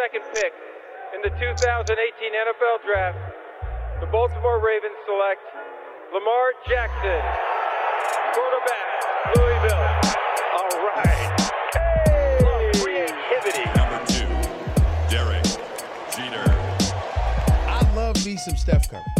22nd pick in the 2018 NFL Draft, the Baltimore Ravens select Lamar Jackson, quarterback, Louisville. All right. Hey! Creativity. Number two, Derek Jeter. I love me some Steph Curry.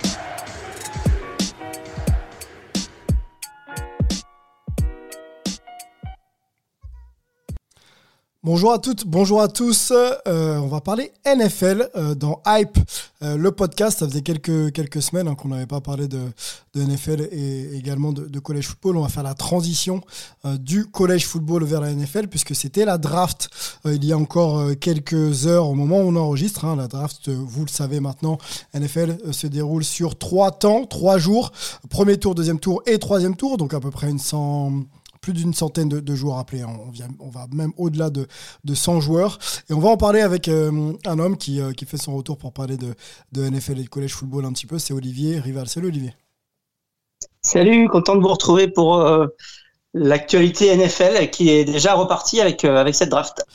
Bonjour à toutes, bonjour à tous. Euh, on va parler NFL euh, dans Hype, euh, le podcast. Ça faisait quelques, quelques semaines hein, qu'on n'avait pas parlé de, NFL et également de, de college football. On va faire la transition du college football vers la NFL puisque c'était la draft il y a encore quelques heures au moment où on enregistre. hein. La draft, vous le savez maintenant, NFL se déroule sur trois temps, trois jours. Premier tour, deuxième tour et troisième tour, donc à peu près une cent plus d'une centaine de, joueurs appelés. On, va même au-delà de, de 100 joueurs. Et on va en parler avec euh, un homme qui, euh, qui fait son retour pour parler de, de NFL et de college football un petit peu. C'est Olivier Rival. Salut Olivier. Salut, content de vous retrouver pour euh, l'actualité NFL qui est déjà repartie avec, euh, avec cette draft.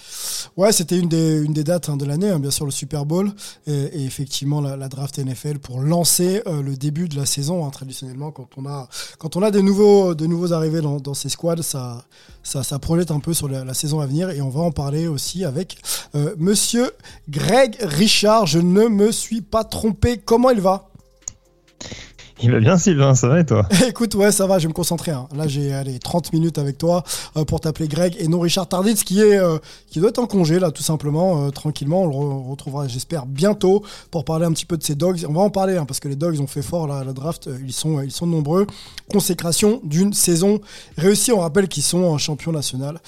Ouais, c'était une des, une des dates hein, de l'année, hein, bien sûr le Super Bowl et, effectivement la, draft NFL pour lancer euh, le début de la saison. hein, traditionnellement, quand on a quand on a des nouveaux de nouveaux arrivés dans, ces squads, ça ça, projette un peu sur la, la saison à venir et on va en parler aussi avec euh, Monsieur Greg Richard. Je ne me suis pas trompé. Comment il va? Il va bien Sylvain, ça va et toi Écoute, ouais, ça va, je vais me concentrer. hein. Là, j'ai allez, 30 minutes avec toi euh, pour t'appeler Greg et non Richard Tarditz qui est euh, qui doit être en congé là, tout simplement, euh, tranquillement. On le re- retrouvera, j'espère, bientôt pour parler un petit peu de ces dogs. On va en parler hein, parce que les dogs ont fait fort là, la draft. Ils sont ils sont nombreux. Consécration d'une saison réussie. On rappelle qu'ils sont en champion national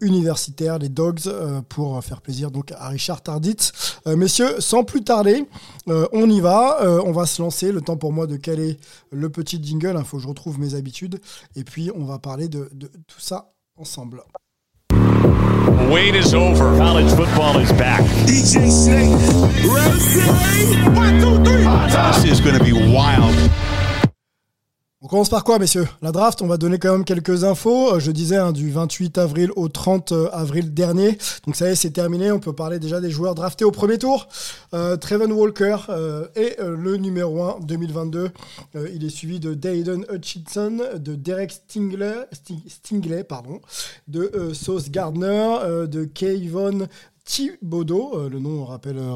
universitaire, les dogs, pour faire plaisir donc à Richard Tarditz. Messieurs, sans plus tarder, on y va. On va se lancer. Le temps pour moi de caler le petit jingle. Il faut que je retrouve mes habitudes. Et puis, on va parler de, de tout ça ensemble. Wait is over. College football is back. DJ Snake. Ready? One, two, three. This is going to be wild. On commence par quoi, messieurs? La draft, on va donner quand même quelques infos. Euh, Je disais hein, du 28 avril au 30 avril dernier. Donc ça y est, c'est terminé. On peut parler déjà des joueurs draftés au premier tour. Euh, Trevon Walker euh, est euh, le numéro 1 2022. Euh, il est suivi de Dayton Hutchinson, de Derek Stingley, pardon, de euh, Sauce Gardner, euh, de Kayvon Thibodeau, euh, le nom rappelle euh,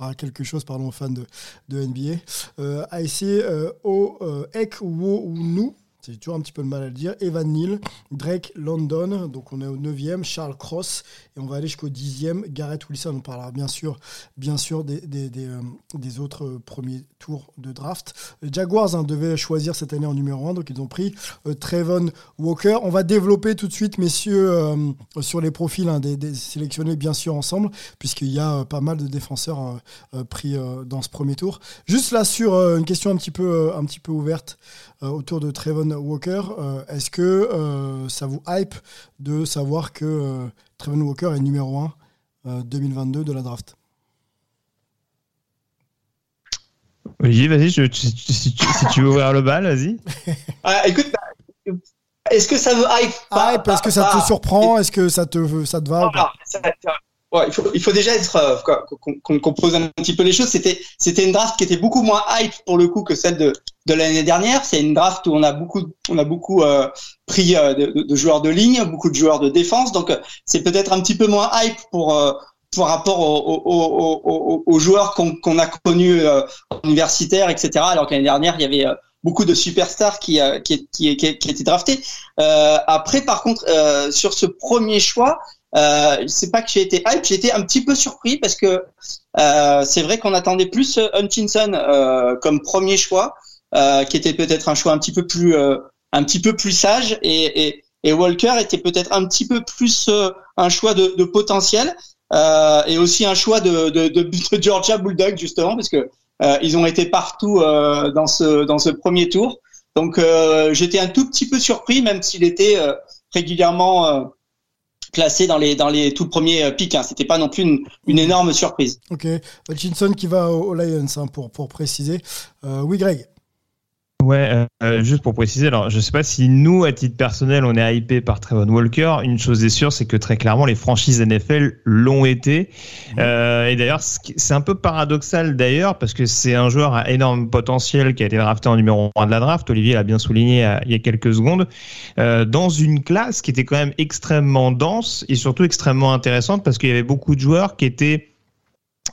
euh, quelque chose pardon, aux fans de, NBA. Euh, AIC euh, O euh, Ekwonu, c'est toujours un petit peu le mal à le dire. Evan Neal, Drake London, donc on est au 9e, Charles Cross, et on va aller jusqu'au 10e, Garrett Wilson. On parlera bien sûr, bien sûr des, des, des, euh, autres euh, premiers tours de draft. Les Jaguars hein, devaient choisir cette année en numéro 1, donc ils ont pris euh, Trevon Walker. On va développer tout de suite, messieurs, sur les profils hein, des, sélectionnés, bien sûr, ensemble, puisqu'il y a pas mal de défenseurs euh, pris dans ce premier tour. Juste là, sur une question un petit peu, un petit peu ouverte autour de Trevon Walker, euh, est-ce que euh, ça vous hype de savoir que euh, Trevon Walker est numéro 1 euh, 2022 de la draft? Olivier, vas-y, je- si, tu- si tu veux ouvrir le bal, vas-y. Ah, écoute, bah, est-ce que ça veut hype? Pas- Hype, est-ce que ça pas- te surprend? Est-ce que ça te, ça te va? Ou pas Voilà, ça- ouais, il, faut, il faut déjà être euh, qu'on qu'on pose un petit peu les choses. C'était c'était une draft qui était beaucoup moins hype pour le coup que celle de de l'année dernière. C'est une draft où on a beaucoup on a beaucoup euh, pris euh, de, de joueurs de ligne, beaucoup de joueurs de défense. Donc euh, c'est peut-être un petit peu moins hype pour euh, par rapport aux, aux, aux, aux- joueurs qu'on qu'on a connus euh, universitaires, etc. Alors que l'année dernière il y avait beaucoup de superstars qui qui, qui, qui, qui étaient draftés. Euh, après par contre euh, sur ce premier choix euh, c'est pas que j'ai été hype, j'ai été un petit peu surpris parce que euh, c'est vrai qu'on attendait plus euh, Hutchinson euh, comme premier choix, euh, qui était peut-être un choix un petit peu plus euh, un petit peu plus sage et, et, et Walker était peut-être un petit peu plus un choix de, de potentiel et aussi un choix de, de, de, de Georgia Bulldog justement parce que ils ont été partout dans ce dans ce premier tour. Donc j'étais un tout petit peu surpris, même s'il était régulièrement classé dans les dans les tout premiers euh, pics. Hein. C'était pas non plus une, une énorme surprise. Ok, Hutchinson qui va aux Lions hein, pour, pour préciser. Euh, oui, Greg. Ouais, euh, euh, juste pour préciser, alors je sais pas si nous, à titre personnel, on est hypé par Trevon Walker. Une chose est sûre, c'est que très clairement, les franchises NFL l'ont été. Euh, et d'ailleurs, c'est un peu paradoxal d'ailleurs, parce que c'est un joueur à énorme potentiel qui a été drafté en numéro 1 de la draft. Olivier l'a bien souligné il y a quelques secondes. Euh, dans une classe qui était quand même extrêmement dense et surtout extrêmement intéressante parce qu'il y avait beaucoup de joueurs qui étaient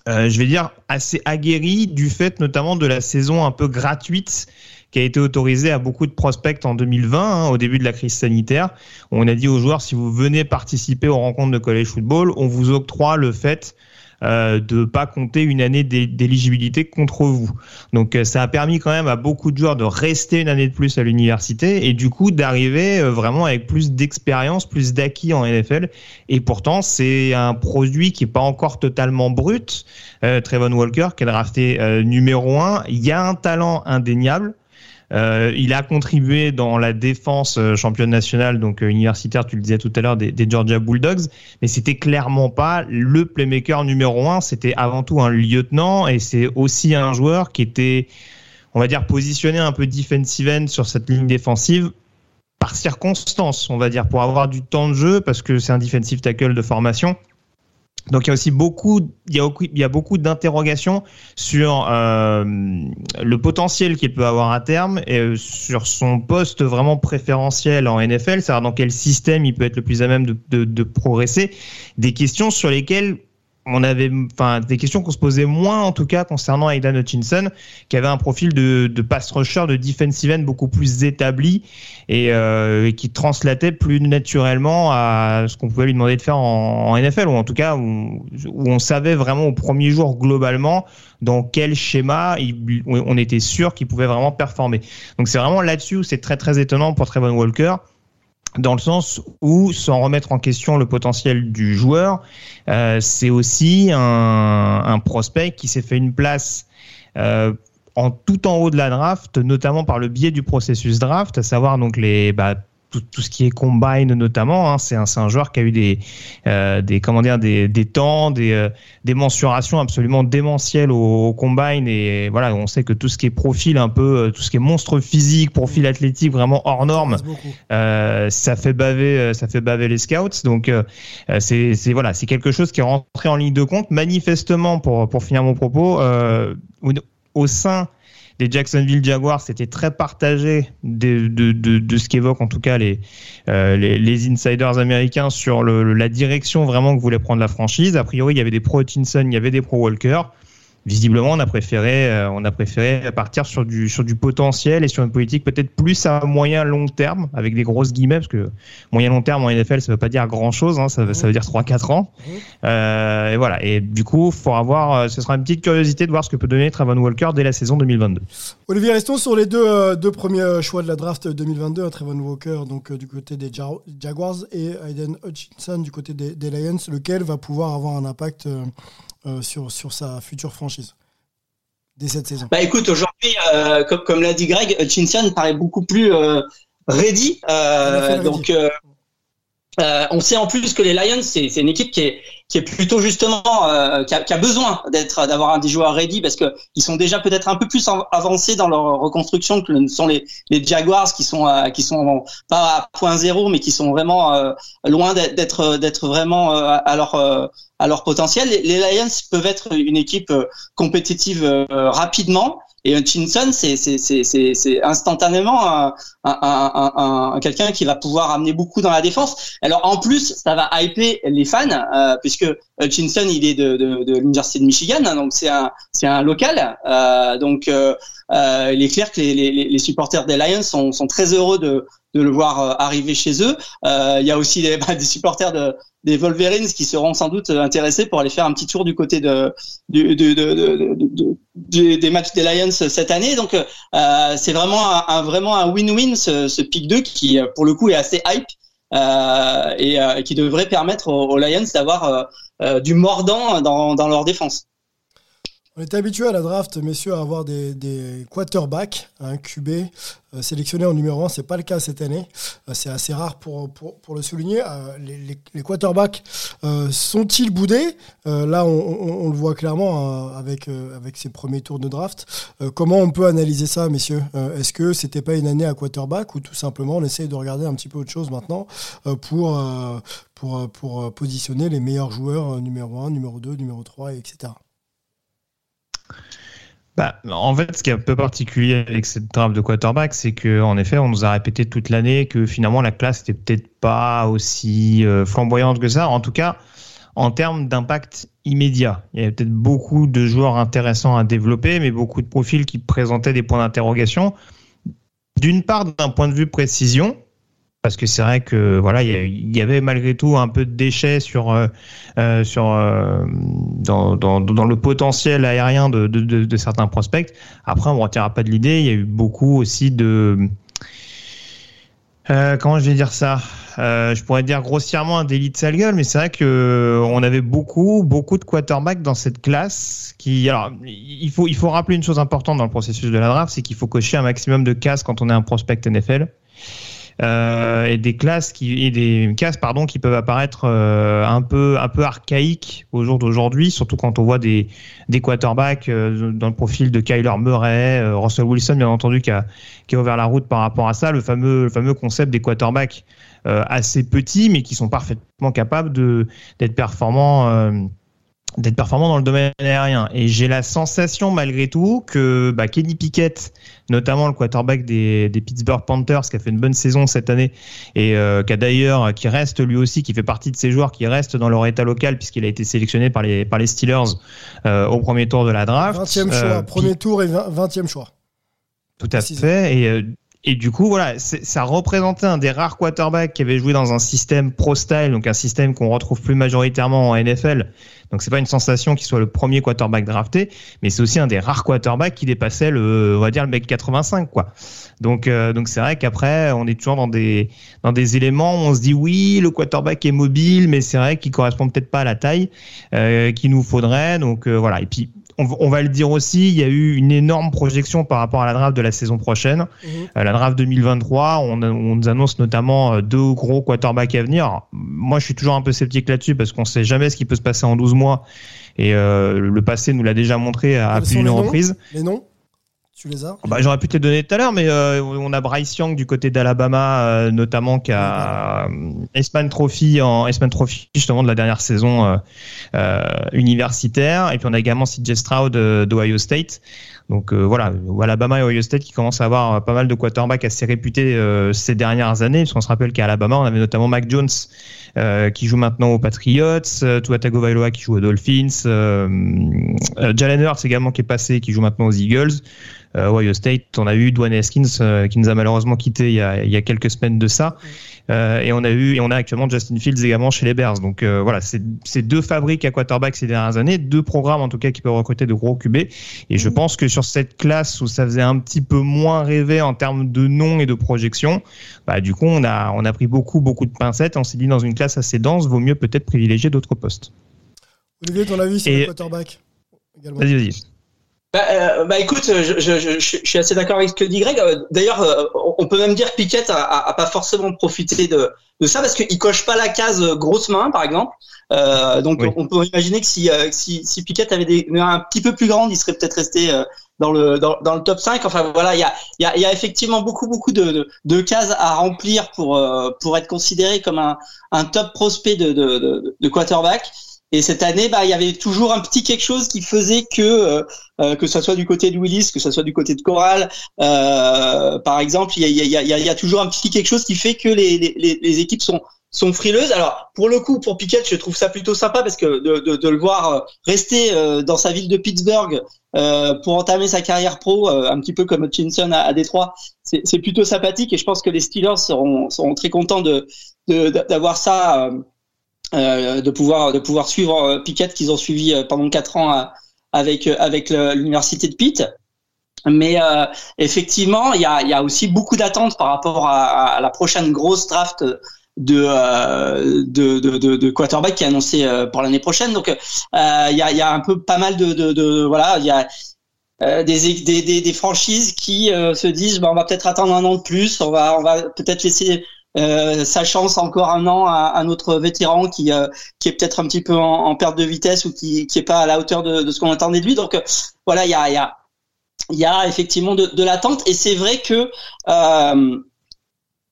euh, je vais dire, assez aguerris du fait notamment de la saison un peu gratuite qui a été autorisée à beaucoup de prospects en 2020, hein, au début de la crise sanitaire. On a dit aux joueurs, si vous venez participer aux rencontres de college football, on vous octroie le fait euh, de pas compter une année d'é- d'éligibilité contre vous. Donc euh, ça a permis quand même à beaucoup de joueurs de rester une année de plus à l'université et du coup d'arriver euh, vraiment avec plus d'expérience, plus d'acquis en NFL. Et pourtant c'est un produit qui est pas encore totalement brut. Euh, Trevon Walker qui est drafté euh, numéro un, il y a un talent indéniable. Euh, il a contribué dans la défense euh, championne nationale, donc euh, universitaire, tu le disais tout à l'heure, des, des Georgia Bulldogs, mais c'était clairement pas le playmaker numéro un. C'était avant tout un lieutenant et c'est aussi un joueur qui était, on va dire, positionné un peu defensive end sur cette ligne défensive par circonstance, on va dire, pour avoir du temps de jeu parce que c'est un defensive tackle de formation. Donc il y a aussi beaucoup, il y a, beaucoup- d'interrogations sur euh, le potentiel qu'il peut avoir à terme et euh, sur son poste vraiment préférentiel en NFL, c'est-à-dire dans quel système il peut être le plus à même de progresser. Des questions sur lesquelles on avait, enfin, des questions qu'on se posait moins en tout cas concernant Aidan Hutchinson, qui avait un profil de, de pass rusher, de defensive end beaucoup plus établi et, euh, et qui translatait plus naturellement à ce qu'on pouvait lui demander de faire en, en NFL, ou en tout cas où, où on savait vraiment au premier jour globalement dans quel schéma on était sûr qu'il pouvait vraiment performer. Donc c'est vraiment là-dessus où c'est très très étonnant pour Trevon Walker dans le sens où, sans remettre en question le potentiel du joueur, euh, c'est aussi un, prospect qui s'est fait une place euh, en tout en haut de la draft, notamment par le biais du processus draft, à savoir donc les bah, tout, tout ce qui est combine notamment. Hein, c'est un, un joueur qui a eu des, euh, des comment dire des, des temps, des, euh, des mensurations absolument démentielles au, au combine et voilà, on sait que tout ce qui est profil un peu, euh, tout ce qui est monstre physique, profil athlétique vraiment hors norme, euh, ça fait baver, ça fait baver les scouts. Donc c'est voilà, c'est quelque chose qui est rentré en ligne de compte. Manifestement, pour pour finir mon propos, au sein des Jacksonville Jaguars, c'était très partagé de, ce qu'évoquent en tout cas les, euh, les, les insiders américains sur la direction vraiment que voulait prendre la franchise. A priori, il y avait des pro Hutchinson, il y avait des pro Walker. Visiblement, on a préféré, euh, on a préféré partir sur du, sur du potentiel et sur une politique peut-être plus à moyen long terme, avec des grosses guillemets, parce que moyen long terme en NFL, ça veut pas dire grand chose, hein, ça, ça veut dire 3-4 ans. Euh, et voilà. Et du coup, faut avoir, euh, ce sera une petite curiosité de voir ce que peut donner Travon Walker dès la saison 2022. Olivier, restons sur les deux, deux premiers choix de la draft 2022, hein, Trevon Walker donc, du côté des Ja- Jaguars et Aiden Hutchinson du côté des, Lions, lequel va pouvoir avoir un impact sur, sur sa future franchise dès cette saison. Bah écoute, aujourd'hui, euh, comme, comme l'a dit Greg, Hutchinson paraît beaucoup plus euh, ready. Euh, donc, euh, euh, on sait en plus que les Lions, c'est une équipe qui est, plutôt justement euh, qui, a, besoin d'être d'avoir un des joueurs ready parce que ils sont déjà peut-être un peu plus avancés dans leur reconstruction que sont les, Jaguars qui sont euh, qui sont pas à point zéro mais qui sont vraiment loin d'être- d'être vraiment à leur potentiel. Les, Lions peuvent être une équipe compétitive rapidement. Et Hutchinson, c'est c'est instantanément un, un, un, un- un- quelqu'un qui va pouvoir amener beaucoup dans la défense. Alors en plus, ça va hyper les fans euh, puisque Hutchinson, il est de, de, de l'université de Michigan, hein, donc c'est un un local. Euh, donc euh, euh, il est clair que les, les, les supporters des Lions sont, sont très heureux de de le voir euh, arriver chez eux. Euh, il y a aussi des, bah, supporters de, des Wolverines qui seront sans doute intéressés pour aller faire un petit tour du côté des matchs des Lions cette année. Donc euh, c'est vraiment un, vraiment un win-win ce, ce pick 2 qui euh, pour le coup est assez hype euh, et euh, qui devrait permettre aux, aux Lions d'avoir euh, euh, du mordant dans, dans leur défense. On est habitué à la draft, messieurs, à avoir des, quarterbacks, un QB euh, sélectionné en numéro 1. C'est pas le cas cette année. Euh, c'est assez rare pour, le souligner. Euh, les, quarterbacks sont-ils boudés? Là, on, le voit clairement euh, avec, avec ces premiers tours de draft. Comment on peut analyser ça, messieurs? Est-ce que c'était pas une année à quarterback ou tout simplement on essaye de regarder un petit peu autre chose maintenant pour, pour, positionner les meilleurs joueurs numéro 1, numéro 2, numéro 3, etc. Bah, en fait, ce qui est un peu particulier avec cette draft de quarterback, c'est que en effet, on nous a répété toute l'année que finalement la classe n'était peut-être pas aussi euh, flamboyante que ça. En tout cas, en termes d'impact immédiat, il y avait peut-être beaucoup de joueurs intéressants à développer, mais beaucoup de profils qui présentaient des points d'interrogation. D'une part, d'un point de vue précision, parce que c'est vrai que voilà, il y avait malgré tout un peu de déchets sur euh, euh, sur euh, dans, dans, le potentiel aérien de, de, certains prospects. Après, on ne retirera pas de l'idée. Il y a eu beaucoup aussi de comment je vais dire ça? Je pourrais dire grossièrement un délit de sale gueule, mais c'est vrai que on avait beaucoup beaucoup de quarterbacks dans cette classe qui alors il faut il faut rappeler une chose importante dans le processus de la draft, c'est qu'il faut cocher un maximum de cases quand on est un prospect NFL euh, et des classes qui et des pardon qui peuvent apparaître euh, un peu un peu archaïques au jour d'aujourd'hui surtout quand on voit des des quarterbacks euh, dans le profil de Kyler Murray Russell Wilson bien entendu qui a qui a ouvert la route par rapport à ça le fameux le fameux concept des quarterbacks assez petits mais qui sont parfaitement capables de d'être performants d'être performants dans le domaine aérien. Et j'ai la sensation, malgré tout, que bah, Kenny Pickett, notamment le quarterback des, des Pittsburgh Panthers, qui a fait une bonne saison cette année, et euh, qui a d'ailleurs, qui reste lui aussi, qui fait partie de ces joueurs qui restent dans leur état local, puisqu'il a été sélectionné par les, par les Steelers euh, au premier tour de la draft. 20e choix, Euh, premier tour et 20, 20e choix. tout à fait. Et, euh, et du coup, voilà, ça représentait un des rares quarterbacks qui avait joué dans un système pro-style, donc un système qu'on retrouve plus majoritairement en NFL. Donc c'est pas une sensation qu'il soit le premier quarterback drafté, mais c'est aussi un des rares quarterbacks qui dépassait le, on va dire le mec 85 quoi. Donc euh, donc c'est vrai qu'après on est toujours dans des dans des éléments où on se dit oui le quarterback est mobile, mais c'est vrai qu'il correspond peut-être pas à la taille euh, qu'il nous faudrait. Donc euh, voilà. Et puis on, va- on va le dire aussi, il y a eu une énorme projection par rapport à la draft de la saison prochaine. Euh, la draft 2023, on, on nous annonce notamment euh, deux gros quarterbacks à venir. Alors, moi, je suis toujours un peu sceptique là-dessus parce qu'on sait jamais ce qui peut se passer en 12 mois. Et euh, le passé nous l'a déjà montré à, à plus d'une reprise. Les noms? Tu les as Bah, J'aurais pu te les donner tout à l'heure, mais euh, on a Bryce Young du côté d'Alabama, euh, notamment qui a Eastman Trophy en Trophy justement de la dernière saison euh, universitaire, et puis on a également CJ Stroud d'Ohio State. Donc voilà, Alabama et Ohio State qui commencent à avoir pas mal de quarterbacks assez réputés ces dernières années, parce qu'on se rappelle qu'à Alabama, on avait notamment Mac Jones qui joue maintenant aux Patriots, Tua Tagovailoa qui joue aux Dolphins, Jalen Hurts également qui est passé, qui joue maintenant aux Eagles. Euh, Ohio State, on a eu Dwayne Haskins euh, qui nous a malheureusement quitté il y a, il y a quelques semaines de ça. Euh, et on a eu et on a actuellement Justin Fields également chez les Bears. Donc euh, voilà, c'est deux fabriques à quarterback ces dernières années, deux programmes en tout cas qui peuvent recruter de gros QB. Et je pense que sur cette classe où ça faisait un petit peu moins rêver en termes de nom et de projection, bah du coup on a on a pris beaucoup beaucoup de pincettes. On s'est dit dans une classe assez dense, vaut mieux peut-être privilégier d'autres postes. Olivier, ton avis sur Et- le quarterback également? Vas-y vas-y. Bah, euh, bah, écoute, je, je, je, je suis assez d'accord avec ce que dit Greg. Euh, D'ailleurs, euh, on peut même dire que Piquet a, a, a pas forcément profité de, de ça parce qu'il coche pas la case grosse main, par exemple. Euh, donc, Oui. on peut imaginer que si, euh, si, si Piquet avait des mains un petit peu plus grandes, il serait peut-être resté dans le dans, dans le top 5. Enfin voilà, il y a, il y, a, y a effectivement beaucoup beaucoup de, de, de cases à remplir pour pour être considéré comme un, un top prospect de, de, de, de quarterback. Et cette année, bah, il y avait toujours un petit quelque chose qui faisait que, euh, euh, que ce soit du côté de Willis, que ce soit du côté de Corral, euh, par exemple, il y a, y, a, y, y a toujours un petit quelque chose qui fait que les, les, les équipes sont, sont frileuses. Alors, pour le coup, pour Piquet, je trouve ça plutôt sympa parce que de, de, de le voir euh, rester euh, dans sa ville de Pittsburgh pour entamer sa carrière pro, un petit peu comme Hutchinson à, à Détroit, c'est plutôt sympathique et je pense que les Steelers seront, seront très contents de de- d'avoir ça. Euh, de pouvoir de pouvoir suivre euh, Piquet qu'ils ont suivi euh, pendant quatre ans avec avec l'université de Pitt. Mais euh, effectivement, il y a, y a aussi beaucoup d'attentes par rapport à, à la prochaine grosse draft de, euh, de, de, de, de quarterback qui est annoncé euh, pour l'année prochaine. Donc, il y, a, y a un peu pas mal de, de, de voilà, il y a des, des, des, des, franchises qui se disent, bah, on va peut-être attendre un an de plus, on va, on va peut-être laisser euh, sa chance encore un an à, à notre vétéran qui euh, qui est peut-être un petit peu en, perte de vitesse ou qui qui est pas à la hauteur de, ce qu'on attendait de lui. Donc voilà, il y a effectivement de, l'attente et c'est vrai que euh,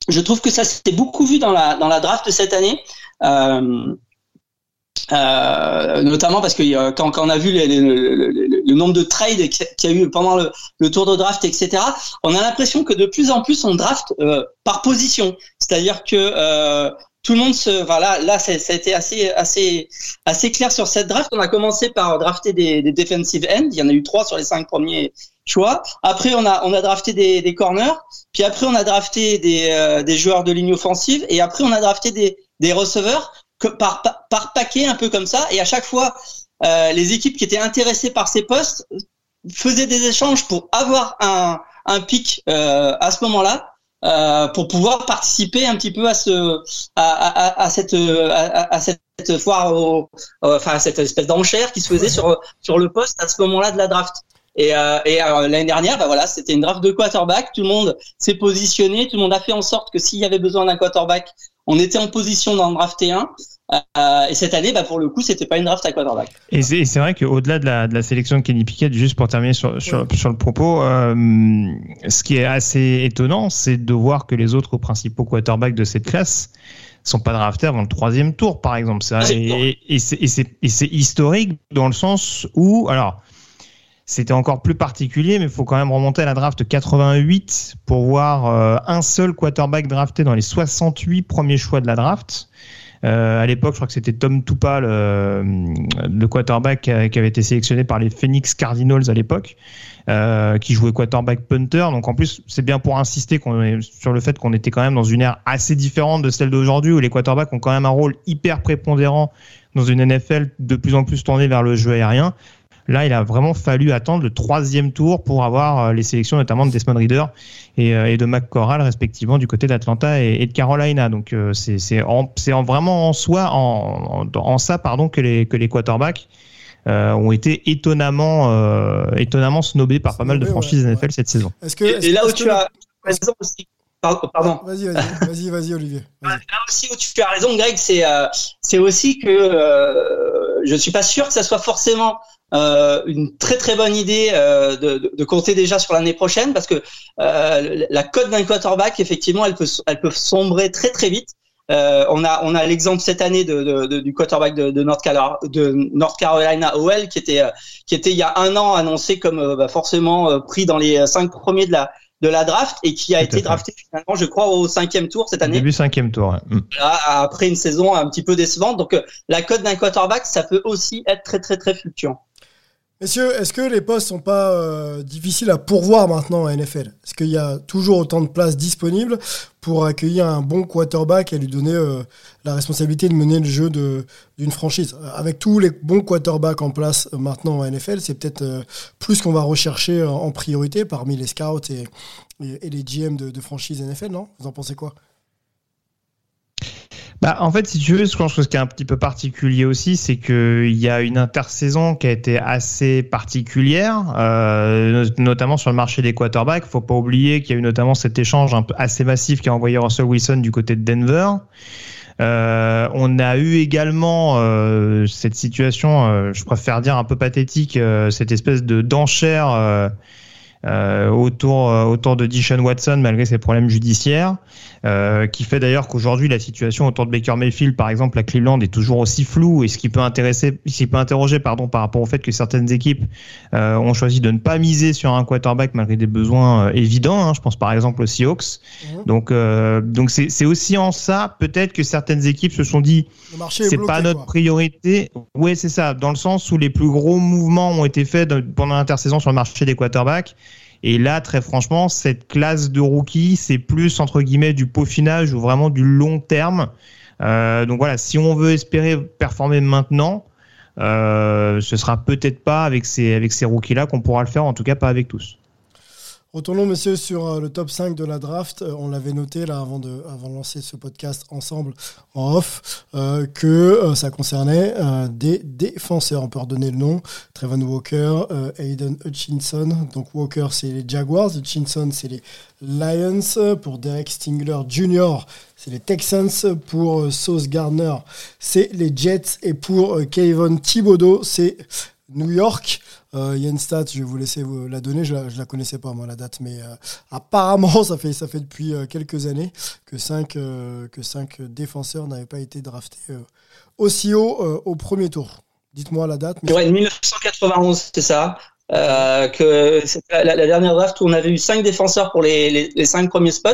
je trouve que ça s'est beaucoup vu dans la draft cette année. Euh, euh, notamment parce que euh, quand, on a vu le, nombre de trades qu'il y a eu pendant le, tour de draft, etc., on a l'impression que de plus en plus on draft euh, par position. C'est-à-dire que euh, tout le monde se, voilà, là, ça a été assez, assez, assez clair sur cette draft. On a commencé par drafter des, des defensive ends. Il y en a eu trois sur les cinq premiers choix. Après, on a, on a drafté des, des corners. Puis après, on a drafté des, des joueurs de ligne offensive. Et après, on a drafté des, des receveurs par, par paquet, un peu comme ça. Et à chaque fois, euh, les équipes qui étaient intéressées par ces postes faisaient des échanges pour avoir un, un pic euh, à ce moment-là. Euh, pour pouvoir participer un petit peu à ce à, à, à cette à, à, cette foire au, enfin à cette espèce d'enchère qui se faisait sur sur le poste à ce moment-là de la draft. Et, euh, et euh, l'année dernière bah voilà c'était une draft de quarterback. Tout le monde s'est positionné. Tout le monde a fait en sorte que s'il y avait besoin d'un quarterback on était en position dans le draft 1 euh, et cette année, bah, pour le coup, c'était pas une draft à quarterback. Et c'est vrai qu'au-delà de la, de la sélection de Kenny Pickett, juste pour terminer sur, sur, sur le propos, euh, ce qui est assez étonnant, c'est de voir que les autres principaux quarterbacks de cette classe sont pas draftés avant le troisième tour, par exemple. Ça, Ah, et et c'est historique dans le sens où, alors, c'était encore plus particulier, mais il faut quand même remonter à la draft 88 pour voir euh, un seul quarterback drafté dans les 68 premiers choix de la draft. Euh, à l'époque, je crois que c'était Tom Tupa, le, le quarterback qui avait été sélectionné par les Phoenix Cardinals à l'époque, euh, qui jouait quarterback punter. Donc en plus, c'est bien pour insister sur le fait qu'on était quand même dans une ère assez différente de celle d'aujourd'hui, où les quarterbacks ont quand même un rôle hyper prépondérant dans une NFL de plus en plus tournée vers le jeu aérien. Là, il a vraiment fallu attendre le troisième tour pour avoir les sélections, notamment de Desmond Reader et, et de McCorral, respectivement, du côté d'Atlanta et, et, de Carolina. Donc, euh, c'est en, en, vraiment en soi, en, en, en, ça, pardon, que les, que les quarterbacks euh, ont été étonnamment, euh, étonnamment snobés par pas mal de franchises ouais, NFL ouais. cette saison. Que, et, et là où tu as raison aussi, Pardon. Vas-y, vas-y, vas-y, Olivier. Vas Là aussi où tu as raison, Greg, c'est euh, c'est aussi que euh, je suis pas sûr que ça soit forcément euh, une très très bonne idée euh, de, de, compter déjà sur l'année prochaine parce que euh, la cote d'un quarterback, effectivement, elle peut elle peut sombrer très très vite. Euh, on a on a l'exemple cette année de, de, du quarterback de, de, North Carolina, de North Carolina Howell qui était qui était il y a un an annoncé comme bah, forcément pris dans les cinq premiers de la de la draft et qui a été drafté finalement, je crois, au cinquième tour cette année. Début cinquième tour. Là, après une saison un petit peu décevante. Donc la cote d'un quarterback, ça peut aussi être très très très fluctuant. Messieurs, est-ce que les postes sont pas euh, difficiles à pourvoir maintenant à NFL Est-ce qu'il y a toujours autant de places disponibles pour accueillir un bon quarterback et lui donner euh, la responsabilité de mener le jeu d'une franchise? Avec tous les bons quarterbacks en place euh, maintenant à NFL, c'est peut-être plus qu'on va rechercher en, priorité parmi les scouts et les GM de, de franchise NFL, non? Vous en pensez quoi? Bah, en fait, si tu veux, je pense que ce qui est un petit peu particulier aussi, c'est qu'il y a une intersaison qui a été assez particulière, euh, notamment sur le marché des quarterbacks. Faut pas oublier qu'il y a eu notamment cet échange un peu assez massif qui a envoyé Russell Wilson du côté de Denver. Euh, on a eu également euh, cette situation, euh, je préfère dire un peu pathétique, euh, cette espèce de d'enchère euh, autour autour de Dishon Watson malgré ses problèmes judiciaires. Euh, qui fait d'ailleurs qu'aujourd'hui la situation autour de Baker Mayfield, par exemple, à Cleveland, est toujours aussi floue et ce qui peut intéresser, ce qui peut interroger, pardon, par rapport au fait que certaines équipes euh, ont choisi de ne pas miser sur un quarterback malgré des besoins euh, évidents. Hein, je pense par exemple aux Seahawks. Mmh. Donc, donc c'est aussi en ça peut-être que certaines équipes se sont dit, c'est pas notre quoi. priorité. Ouais, c'est ça, dans le sens où les plus gros mouvements ont été faits pendant l'intersaison sur le marché des quarterbacks. Et là, très franchement, cette classe de rookie, c'est plus entre guillemets du peaufinage ou vraiment du long terme. Euh, donc voilà, si on veut espérer performer maintenant, euh, ce sera peut-être pas avec ces avec ces rookies là qu'on pourra le faire, en tout cas pas avec tous. Retournons, messieurs, sur euh, le top 5 de la draft. Euh, on l'avait noté là avant de, avant lancer ce podcast ensemble en off, euh, que ça concernait des défenseurs. On peut redonner le nom. Trevor Walker, Aiden Hutchinson. Donc Walker, c'est les Jaguars. Hutchinson, c'est les Lions. Pour Derek Stingler Jr., c'est les Texans. Pour Sauce Gardner, c'est les Jets. Et pour Kayvon Thibodeau, c'est New York. Euh, Il y a une stat, je vais vous laisser la donner, je la, la connaissais pas moi la date, mais euh, apparemment ça fait, ça fait depuis euh, quelques années que 5 que cinq défenseurs n'avaient pas été draftés aussi haut au premier tour. Dites-moi la date. mais- Ouais, 1991, c'est ça. Euh, que la, la dernière draft où on avait eu cinq défenseurs pour les, les, cinq premiers spots.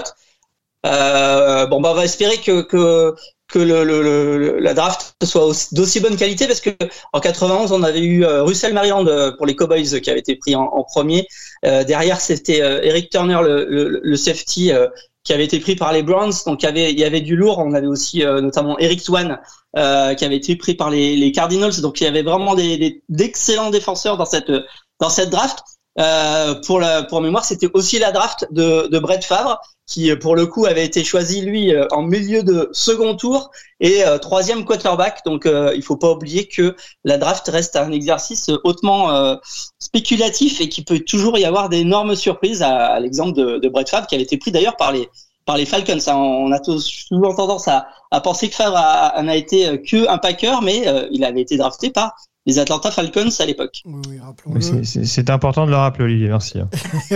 Bon, bah, on va espérer que que le, le, le- la draft soit aussi- d'aussi bonne qualité parce que en 91 on avait eu euh, Russell Maryland euh, pour les Cowboys qui avait été pris en, en premier. Euh, derrière c'était euh, Eric Turner le, safety euh, qui avait été pris par les Browns. Donc il y avait il y avait du lourd. On avait aussi euh, notamment Eric Swan euh, qui avait été pris par les, les Cardinals. Donc il y avait vraiment des- d'excellents défenseurs dans cette dans cette draft. Euh, pour la pour mémoire, c'était aussi la draft de, de Brett Favre qui pour le coup avait été choisi lui euh, en milieu de second tour et euh, troisième quarterback. Donc euh, il faut pas oublier que la draft reste un exercice hautement euh, spéculatif et qu'il peut toujours y avoir d'énormes surprises à, l'exemple de, Brett Favre qui avait été pris d'ailleurs par les par les Falcons. hein. On a souvent tendance à, penser que Favre n'a été euh, que un Packer, mais euh, il avait été drafté par les Atlanta Falcons à l'époque. Oui, oui, Oui, rappelons-le. c'est- important de le rappeler, Olivier, merci. hein.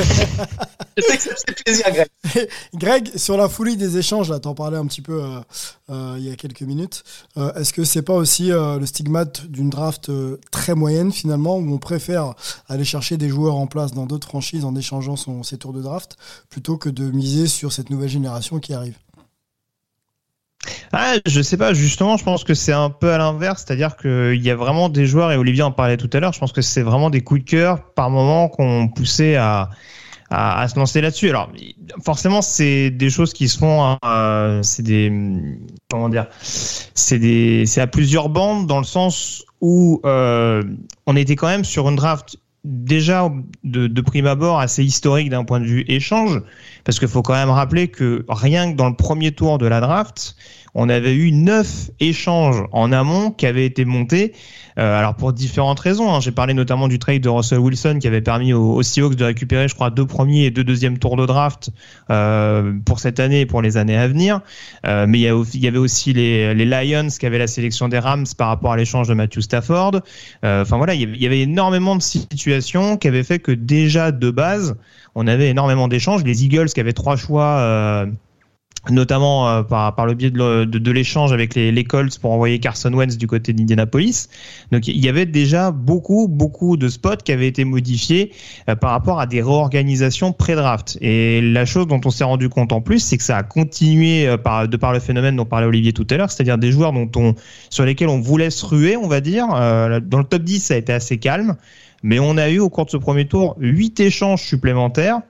Je sais que ça fait plaisir, Greg. Greg, sur la folie des échanges, là, t'en parlais un petit peu euh, euh, il y a quelques minutes. Euh, Est-ce que c'est pas aussi euh, le stigmate d'une draft euh, très moyenne finalement, où on préfère aller chercher des joueurs en place dans d'autres franchises en échangeant son, ses tours de draft, plutôt que de miser sur cette nouvelle génération qui arrive? Ah, je sais pas, justement, je pense que c'est un peu à l'inverse, c'est-à-dire qu'il y a vraiment des joueurs, et Olivier en parlait tout à l'heure, je pense que c'est vraiment des coups de cœur par moment qu'on poussait à, à, se lancer là-dessus. Alors, forcément, c'est des choses qui se font, euh, c'est des, comment dire, c'est c'est à plusieurs bandes dans le sens où euh, on était quand même sur une draft déjà de, prime abord assez historique d'un point de vue échange, parce qu'il faut quand même rappeler que rien que dans le premier tour de la draft, on avait eu neuf échanges en amont qui avaient été montés, euh, alors pour différentes raisons. hein. J'ai parlé notamment du trade de Russell Wilson qui avait permis aux, Seahawks de récupérer, je crois, deux premiers et deux deuxièmes tours de draft euh, pour cette année et pour les années à venir. Euh, mais il y, avait aussi les, Lions qui avaient la sélection des Rams par rapport à l'échange de Matthew Stafford. Enfin voilà, il y y avait énormément de situations qui avaient fait que déjà de base, on avait énormément d'échanges. Les Eagles qui avaient trois choix. Notamment euh, par, par le biais de, de l'échange avec les, les Colts pour envoyer Carson Wentz du côté d'Indianapolis. Donc il y avait déjà beaucoup, beaucoup de spots qui avaient été modifiés euh, par rapport à des réorganisations pré-draft. Et la chose dont on s'est rendu compte en plus, c'est que ça a continué euh, par, de par le phénomène dont parlait Olivier tout à l'heure, c'est-à-dire des joueurs dont on, sur lesquels on voulait se ruer, on va dire. Euh, dans le top 10, ça a été assez calme. Mais on a eu au cours de ce premier tour 8 échanges supplémentaires.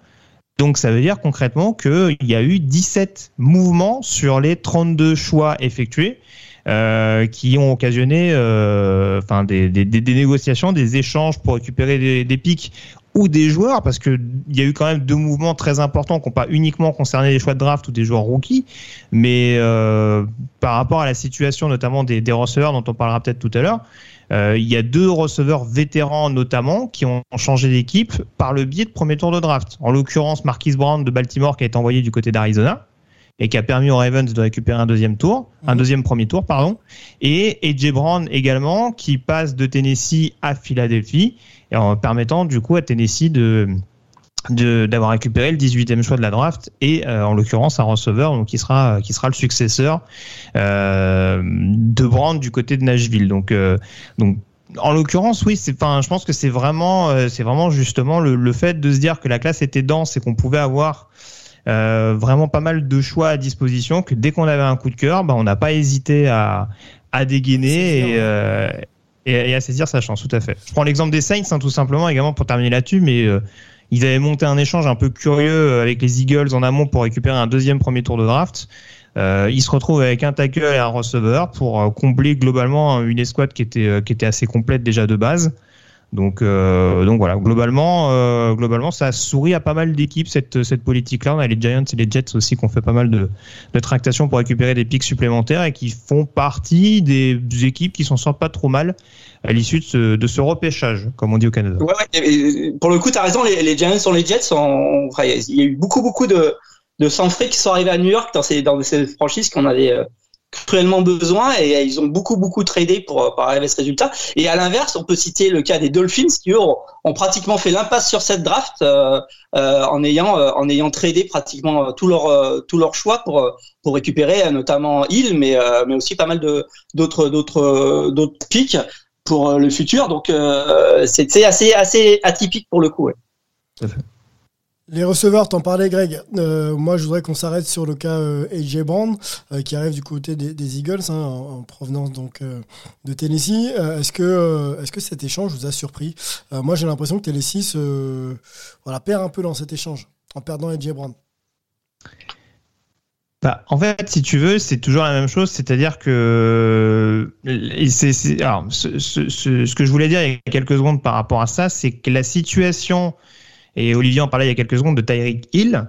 Donc ça veut dire concrètement qu'il y a eu 17 mouvements sur les 32 choix effectués euh, qui ont occasionné euh, enfin, des, négociations, des échanges pour récupérer des, des pics ou des joueurs, parce qu'il y a eu quand même deux mouvements très importants qui n'ont pas uniquement concerné les choix de draft ou des joueurs rookies, mais euh, par rapport à la situation notamment des, des receveurs dont on parlera peut-être tout à l'heure, euh, il y a deux receveurs vétérans notamment qui ont changé d'équipe par le biais de premier tour de draft. En l'occurrence, Marquis Brown de Baltimore qui a été envoyé du côté d'Arizona et qui a permis aux Ravens de récupérer un deuxième tour, un deuxième premier tour, pardon. Et AJ Brown également qui passe de Tennessee à Philadelphie et en permettant du coup à Tennessee de- d'avoir récupéré le 18e choix de la draft et euh, en l'occurrence un receveur donc qui sera qui sera le successeur euh, de Brand du côté de Nashville. Donc euh, donc en l'occurrence oui c'est enfin je pense que c'est vraiment euh, c'est vraiment justement le, le fait de se dire que la classe était dense et qu'on pouvait avoir euh, vraiment pas mal de choix à disposition que dès qu'on avait un coup de cœur bah, on n'a pas hésité à à dégainer et, euh, et, et à saisir sa chance tout à fait. Je prends l'exemple des Saints hein, tout simplement également pour terminer là-dessus mais euh, ils avaient monté un échange un peu curieux euh, avec les Eagles en amont pour récupérer un deuxième premier tour de draft. Euh, ils se retrouvent avec un tackle et un receveur pour euh, combler globalement une escouade qui était, qui était assez complète déjà de base. Donc, donc voilà, globalement, globalement, ça sourit à pas mal d'équipes cette, cette politique-là. On a les Giants et les Jets aussi qui ont fait pas mal de, de tractations pour récupérer des pics supplémentaires et qui font partie des équipes qui s'en sortent pas trop mal à l'issue de ce, repêchage, comme on dit au Canada. Ouais, pour le coup, tu as raison, les, Giants sont les Jets. Il y a eu beaucoup, beaucoup de, de sans-fric qui sont arrivés à New York dans ces, franchises qu'on avait euh, cruellement besoin et euh, ils ont beaucoup, beaucoup tradé pour, euh, pour arriver à ce résultat. Et à l'inverse, on peut citer le cas des Dolphins qui, ont, pratiquement fait l'impasse sur cette draft en, ayant, en ayant tradé pratiquement tout leur, tout leur choix pour, pour récupérer notamment Hill, mais, mais aussi pas mal d'autres d'autres pour euh, le futur. Donc, euh, c'est assez, assez atypique pour le coup. ouais. Les receveurs, t'en parlais Greg. Euh, moi, je voudrais qu'on s'arrête sur le cas euh, AJ Brown, euh, qui arrive du côté des, des Eagles, hein, en, en provenance donc euh, de Tennessee. Euh, est-ce que, euh, est-ce que cet échange vous a surpris? Euh, Moi, j'ai l'impression que Tennessee se, voilà, perd un peu dans cet échange, en perdant AJ Brown. Bah, en fait, si tu veux, c'est toujours la même chose, c'est-à-dire que ce, que je voulais dire il y a quelques secondes par rapport à ça, c'est que la situation, et Olivier en parlait il y a quelques secondes, de Tyreek Hill,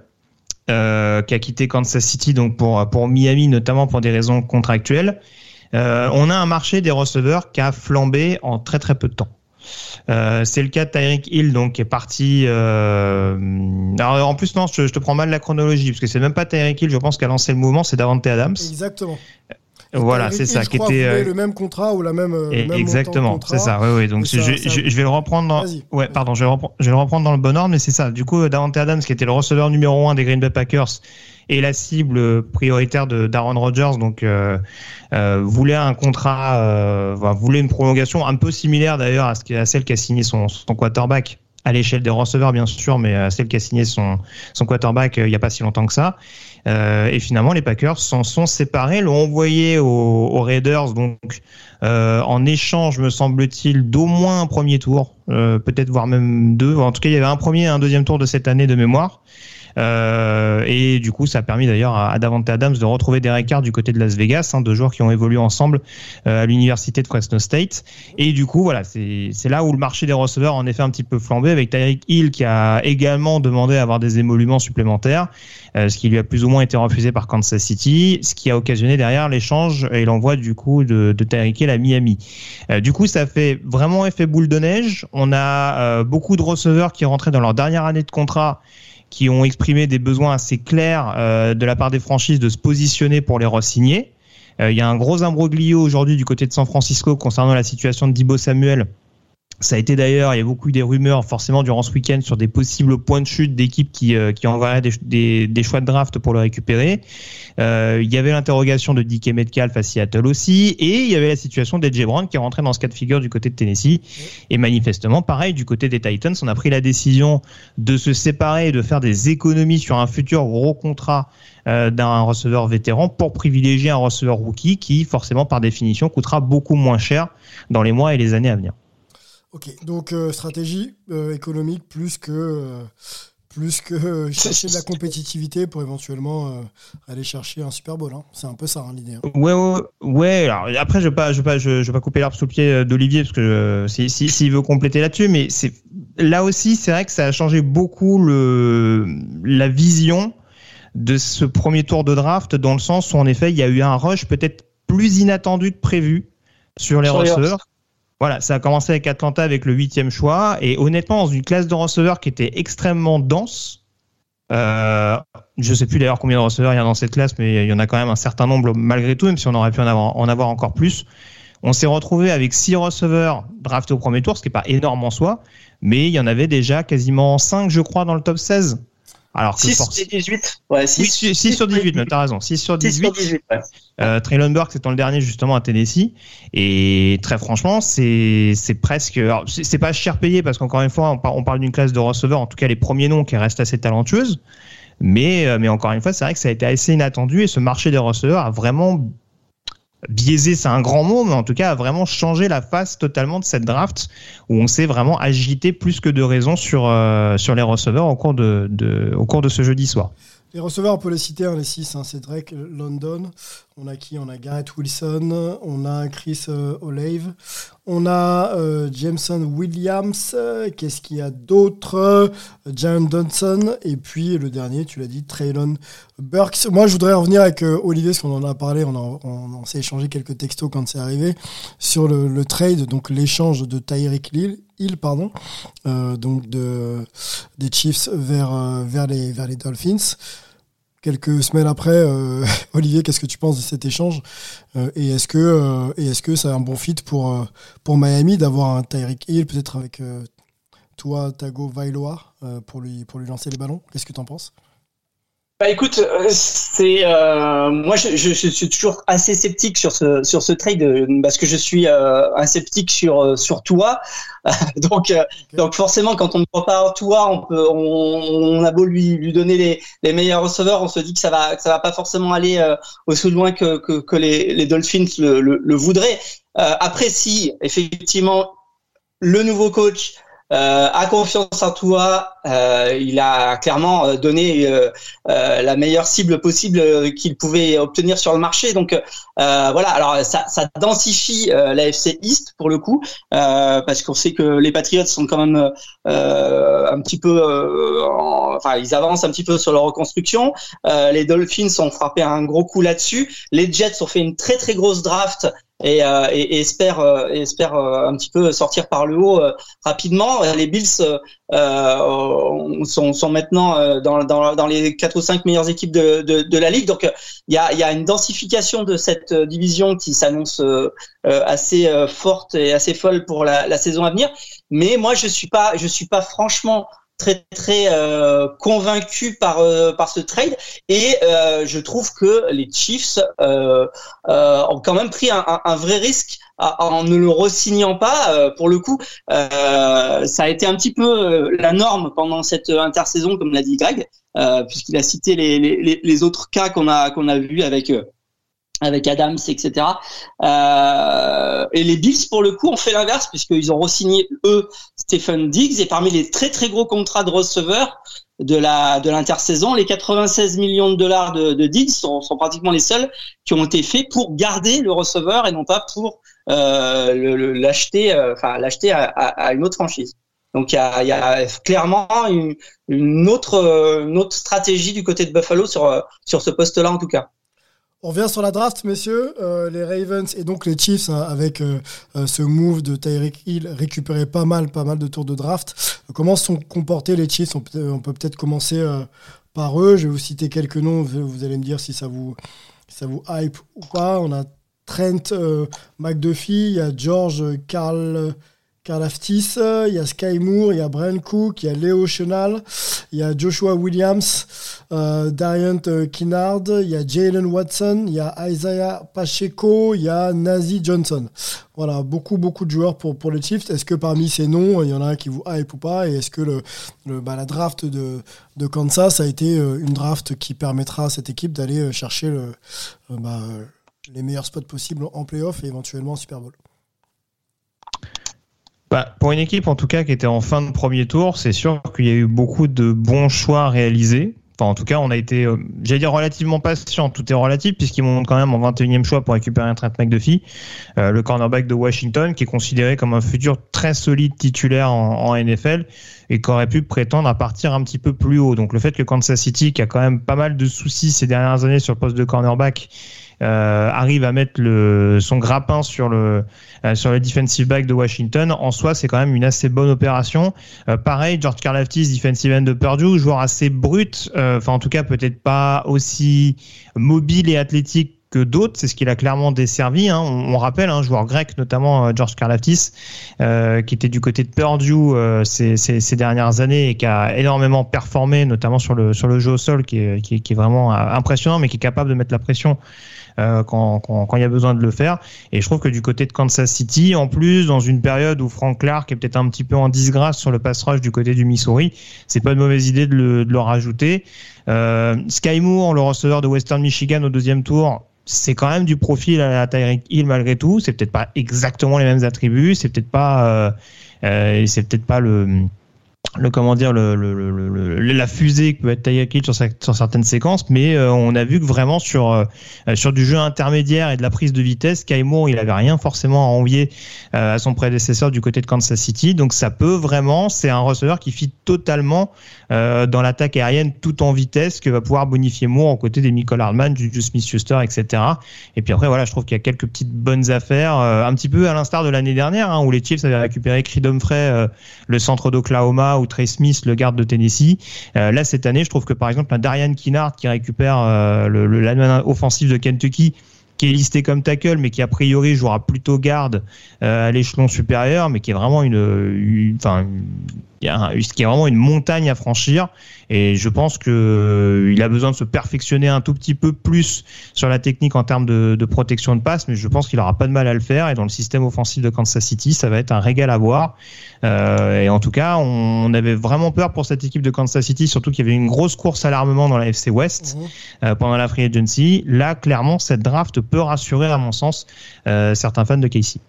euh, qui a quitté Kansas City donc pour, pour Miami, notamment pour des raisons contractuelles, euh, on a un marché des receveurs qui a flambé en très très peu de temps. Euh, c'est le cas de Tyreek Hill, donc qui est parti. Euh... Alors en plus non, je, je te prends mal la chronologie parce que c'est même pas Tyreek Hill. Je pense qu'a lancé le mouvement, c'est Davante Adams. Exactement. Voilà, Tyreek c'est ça qui était. euh, le même contrat ou la même. euh, et- le même exactement, c'est ça. Oui, oui. Donc je, ça- je- ça- je vais le reprendre. Dans... Ouais, pardon, je vais, le repre- je vais le reprendre dans le bon ordre, mais c'est ça. Du coup, Davante Adams, qui était le receveur numéro un des Green Bay Packers et la cible prioritaire de d'Aaron Rodgers, donc euh, euh, voulait un contrat, euh, voulait une prolongation un peu similaire d'ailleurs à, ce à celle qu'a signé son, quarterback à l'échelle des receveurs bien sûr, mais à celle qu'a signé son, quarterback euh, il n'y a pas si longtemps que ça. Euh, et finalement, les Packers s'en sont séparés, l'ont envoyé aux, aux Raiders, donc euh, en échange, me semble-t-il, d'au moins un premier tour, peut-être voire même deux. En tout cas, il y avait un premier et un deuxième tour de cette année de mémoire. Euh, et du coup, ça a permis d'ailleurs à, Davante Adams de retrouver Derek Carr du côté de Las Vegas, hein, deux joueurs qui ont évolué ensemble euh, à l'université de Fresno State. Et du coup, voilà, c'est là où le marché des receveurs en effet un petit peu flambé avec Tyreek Hill qui a également demandé à avoir des émoluments supplémentaires, euh, ce qui lui a plus ou moins été refusé par Kansas City, ce qui a occasionné derrière l'échange et l'envoi du coup de, de Tyreek Hill à Miami. Du coup, ça fait vraiment effet boule de neige. On a beaucoup de receveurs qui rentraient dans leur dernière année de contrat qui ont exprimé des besoins assez clairs euh, de la part des franchises de se positionner pour les re-signer. Euh, Il y a un gros imbroglio aujourd'hui du côté de San Francisco concernant la situation de Dibo Samuel. Ça a été d'ailleurs, il y a beaucoup eu des rumeurs forcément durant ce week-end sur des possibles points de chute d'équipes qui, euh, qui enverraient des, des, des choix de draft pour le récupérer. Euh, il y avait l'interrogation de DK Metcalf à Seattle aussi, et il y avait la situation d'Edge Brown qui rentrait dans ce cas de figure du côté de Tennessee. Et manifestement, pareil, du côté des Titans, on a pris la décision de se séparer et de faire des économies sur un futur gros contrat euh, d'un receveur vétéran pour privilégier un receveur rookie qui, forcément, par définition, coûtera beaucoup moins cher dans les mois et les années à venir. Ok, donc euh, stratégie euh, économique plus que euh, plus que chercher de la compétitivité pour éventuellement euh, aller chercher un Super Bowl. hein. C'est un peu ça hein, l'idée. hein. Ouais, ouais, ouais. Alors, après, je vais pas, je vais pas, je, je vais pas couper l'herbe sous le pied d'Olivier parce que euh, si, si, s'il veut compléter là-dessus, mais c'est là aussi, c'est vrai que ça a changé beaucoup le la vision de ce premier tour de draft dans le sens où en effet, il y a eu un rush peut-être plus inattendu que prévu sur les Sur les receveurs. Voilà, ça a commencé avec Atlanta avec le huitième choix et honnêtement dans une classe de receveurs qui était extrêmement dense. Euh, je sais plus d'ailleurs combien de receveurs il y a dans cette classe, mais il y en a quand même un certain nombre malgré tout, même si on aurait pu en avoir, en avoir encore plus. On s'est retrouvé avec six receveurs draftés au premier tour, ce qui n'est pas énorme en soi, mais il y en avait déjà quasiment 5, je crois, dans le top 16. Alors que 6 force- sur 18. Ouais, Oui, 6, 6 sur 18, mais t'as raison. 6 sur 6 18. sur 18, ouais. Euh, Traylon Burks étant le dernier justement à Tennessee. Et très franchement, c'est c'est presque. C'est c'est pas cher payé parce qu'encore une fois, on, par- on parle d'une classe de receveurs, en tout cas les premiers noms qui restent assez talentueuses. Mais, euh, mais encore une fois, c'est vrai que ça a été assez inattendu et ce marché des receveurs a vraiment biaisé, c'est un grand mot, mais en tout cas a vraiment changé la face totalement de cette draft où on s'est vraiment agité plus que de raison sur, euh, sur les receveurs au cours de, au cours de ce jeudi soir. Les receveurs, on peut les citer, hein, les six. Hein, c'est Drake London. On a qui? On a Garrett Wilson. On a Chris euh, Olave. On a euh, Jameson Williams. Qu'est-ce qu'il y a d'autre? John Johnson. Et puis le dernier, tu l'as dit, Traylon Burks. Moi, je voudrais revenir avec euh, Olivier, parce qu'on en a parlé. On, s'est échangé quelques textos quand c'est arrivé sur le, le trade, donc l'échange de Tyreek Hill, Hill, pardon, euh, donc de, des Chiefs vers, euh, vers, les, vers les Dolphins. Quelques semaines après, euh, Olivier, qu'est-ce que tu penses de cet échange Et est-ce que et est-ce que c'est un bon fit pour pour Miami d'avoir un Tyreek Hill peut-être avec toi Tago Vailoa pour lui pour lui lancer les ballons? Qu'est-ce que tu en penses? Bah écoute, euh, c'est euh, moi je, je, je suis toujours assez sceptique sur ce sur ce trade euh, parce que je suis euh, un sceptique sur euh, sur toi. donc euh, donc forcément quand on ne croit pas toi, on peut on, on a beau lui lui donner les, les meilleurs receveurs, on se dit que ça va que ça va pas forcément aller euh, aussi loin que que, que les, les Dolphins le, le, le voudraient. Euh, après si effectivement le nouveau coach euh, a confiance en toi. Euh, il a clairement euh, donné euh, euh, la meilleure cible possible euh, qu'il pouvait obtenir sur le marché. Donc voilà. Alors ça, ça densifie euh, la FC East pour le coup, parce qu'on sait que les Patriots sont quand même un petit peu, en- enfin ils avancent un petit peu sur leur reconstruction. Les Dolphins ont frappé un gros coup là-dessus. Les Jets ont fait une très très grosse draft. Et, euh, et, et espèrent, euh, et espèrent euh, un petit peu sortir par le haut euh, rapidement. Les Bills euh, euh, sont, sont maintenant dans, dans, dans les quatre ou cinq meilleures équipes de, de, de la ligue. Donc il y a, y a une densification de cette division qui s'annonce assez forte et assez folle pour la, la saison à venir. Mais moi je suis pas, je suis pas franchement très très euh, convaincu par euh, par ce trade et euh, je trouve que les Chiefs euh, euh, ont quand même pris un, un, vrai risque en ne le re-signant pas. Euh, pour le coup, ça a été un petit peu la norme pendant cette intersaison, comme l'a dit Greg, puisqu'il a cité les, les, les- autres cas qu'on a qu'on a vu avec avec Adams, etc. Euh, et les Bills, pour le coup, ont fait l'inverse, puisqu'ils ont re-signé, eux, Stephen Diggs, et parmi les très très gros contrats de receveurs de la de l'intersaison, les 96 millions de dollars de, de Diggs sont, sont pratiquement les seuls qui ont été faits pour garder le receveur et non pas pour euh, le- le- l'acheter, euh, enfin l'acheter à, à- à une autre franchise. Donc il y a, y a clairement une, une autre euh, une autre stratégie du côté de Buffalo sur sur ce poste-là en tout cas. On revient sur la draft, messieurs. Euh, les Ravens et donc les Chiefs, hein, avec euh, euh, ce move de Tyreek Hill, récupéraient pas mal, pas mal de tours de draft. Comment sont comportés les Chiefs? On peut, peut-être commencer par eux. Je vais vous citer quelques noms. Vous, allez me dire si ça vous, si ça vous hype ou pas. On a Trent McDuffie, il y a George Carl. Karlaftis, il y a Sky Moore, il y a Brian Cook, il y a Léo Chenal, il y a Joshua Williams, euh, Dariant euh, Kinnard, il y a Jalen Watson, il y a Isaiah Pacheco, il y a Nazi Johnson. Voilà, beaucoup, beaucoup de joueurs pour, pour les Chiefs. Est-ce que parmi ces noms, il y en a un qui vous hype ou pas? Et est-ce que le, bah, la draft de, Kansas a été euh, une draft qui permettra à cette équipe d'aller euh, chercher bah, les meilleurs spots possibles en playoff et éventuellement en Super Bowl? Bah, pour une équipe en tout cas qui était en fin de premier tour, c'est sûr qu'il y a eu beaucoup de bons choix réalisés. Enfin, en tout cas, on a été, euh, j'allais dire relativement patient. Tout est relatif puisqu'ils montent quand même en 21e choix pour récupérer un Trent McDuffie, euh, le cornerback de Washington, qui est considéré comme un futur très solide titulaire en, en NFL et qui aurait pu prétendre à partir un petit peu plus haut. Donc, le fait que Kansas City, qui a quand même pas mal de soucis ces dernières années sur le poste de cornerback, euh, arrive à mettre son grappin sur le, euh, sur le defensive back de Washington, en soi, c'est quand même une assez bonne opération. Euh, pareil, George Karlaftis, defensive end de Purdue, joueur assez brut, enfin en tout cas peut-être pas aussi mobile et athlétique que d'autres, c'est ce qu'il a clairement desservi. Hein. On, rappelle, un joueur grec, notamment George Karlaftis, qui était du côté de Purdue ces, dernières années et qui a énormément performé, notamment sur le, jeu au sol, qui est, vraiment impressionnant, mais qui est capable de mettre la pression euh, quand, il y a besoin de le faire. Et je trouve que du côté de Kansas City, en plus, dans une période où Frank Clark est peut-être un petit peu en disgrâce sur le pass rush du côté du Missouri, c'est pas une mauvaise idée de le, rajouter. Euh, Sky Moore, le receveur de Western Michigan au deuxième tour, c'est quand même du profil à Tyreek Hill malgré tout. C'est peut-être pas exactement les mêmes attributs, c'est peut-être pas, euh, c'est peut-être pas le le comment dire le, le, la fusée que peut être Tyreek sur, sur certaines séquences mais euh, on a vu que vraiment sur euh, sur du jeu intermédiaire et de la prise de vitesse Moore il avait rien forcément à envier euh, à son prédécesseur du côté de Kansas City. Donc ça peut vraiment c'est un receveur qui fit totalement dans l'attaque aérienne tout en vitesse que va pouvoir bonifier Moore aux côtés des Michael Hardman du Smith-Schuster etc et puis après voilà je trouve qu'il y a quelques petites bonnes affaires un petit peu à l'instar de l'année dernière hein, où les Chiefs avaient récupéré Creed Humphrey le centre d'Oklahoma ou Trey Smith, le garde de Tennessee. Euh, là, cette année, je trouve que par exemple, un Darian Kinnard qui récupère euh, le, le offensif de Kentucky, qui est listé comme tackle, mais qui a priori jouera plutôt garde euh, à l'échelon supérieur, mais qui est vraiment une, enfin, qui est vraiment une montagne à franchir. Et je pense que euh, il a besoin de se perfectionner un tout petit peu plus sur la technique en termes de, de protection de passe, mais je pense qu'il aura pas de mal à le faire. Et dans le système offensif de Kansas City, ça va être un régal à voir. Euh, et en tout cas, on, avait vraiment peur pour cette équipe de Kansas City, surtout qu'il y avait une grosse course à l'armement dans la FC West mhm. euh, pendant la free agency. Là, clairement, cette draft peut rassurer, à mon sens, euh, certains fans de Casey.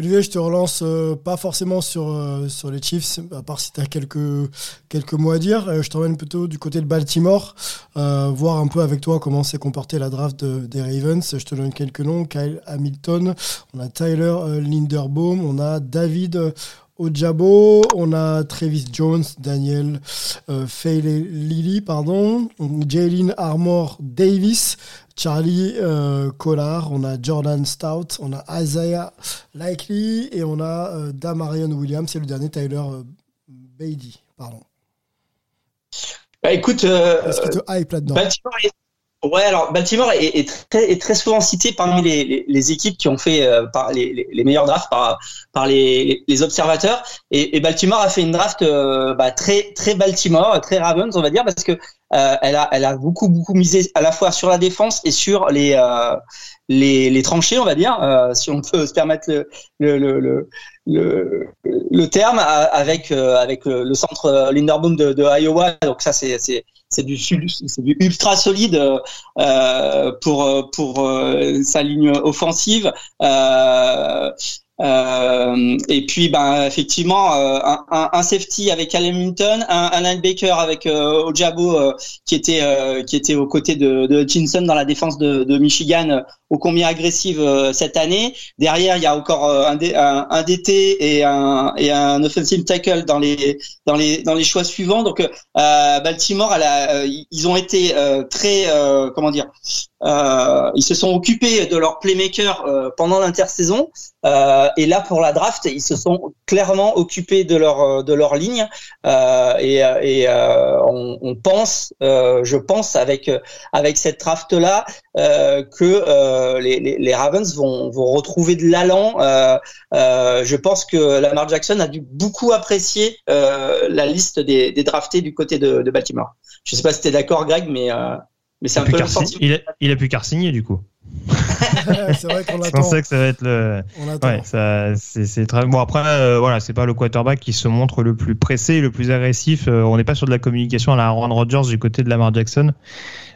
Olivier, je te relance euh, pas forcément sur, euh, sur les Chiefs, à part si tu as quelques, quelques mots à dire. Euh, je t'emmène plutôt du côté de Baltimore, voir un peu avec toi comment s'est comportée la draft des Ravens. Je te donne quelques noms. Kyle Hamilton, on a Tyler Linderbaum, on a David Ojabo, on a Travis Jones, Daniel euh, Lily, pardon, Jalen Armour Davis, Charlie euh, Collard, on a Jordan Stout, on a Isaiah Likely et on a euh, Damarion Williams, c'est le dernier Tyler euh, Beatty, pardon. Bah écoute, est-ce qu'il te hype là-dedans? Ouais, alors Baltimore est, est, très, est, très, souvent cité parmi les, les, les équipes qui ont fait euh, par les, les, meilleurs drafts par, par les, observateurs. Et, et, Baltimore a fait une draft euh, bah, très très Baltimore, très Ravens, on va dire, parce que euh, elle a elle a beaucoup beaucoup misé à la fois sur la défense et sur les les, les tranchées, on va dire, si on peut se permettre le le, le, le, le terme, avec avec le centre Linderbaum de, de Iowa. Donc ça c'est c'est du du ultra solide euh, pour pour euh, sa ligne offensive. Euh, euh, et puis, ben, effectivement, euh, un, un, safety avec Allen Minton, un, un linebacker avec euh, Ojabo euh, qui était qui était aux côtés de, de Hutchinson dans la défense de, de Michigan, ô combien agressive cette année. Derrière, il y a encore un, un, un, DT et un et un offensive tackle dans les dans les dans les choix suivants. Donc, Baltimore, elle a, ils ont été très comment dire, ils se sont occupés de leur playmaker pendant l'intersaison. Euh, et là, pour la draft, ils se sont clairement occupés de leur euh, de leur ligne. Euh, et, et on, on, pense, je pense avec avec cette draft là, que les, les, les, Ravens vont vont retrouver de l'allant. je pense que Lamar Jackson a dû beaucoup apprécier la liste des, des draftés du côté de, de Baltimore. Je sais pas si tu es d'accord, Greg, mais mais c'est un peu il, a, il a pu car signer du coup. c'est vrai qu'on attend. Je que ça va être le. Ouais, ça, c'est, très bon. Après, euh, voilà, c'est pas le quarterback qui se montre le plus pressé, le plus agressif. Euh, on n'est pas sur de la communication à la Aaron Rodgers du côté de Lamar Jackson.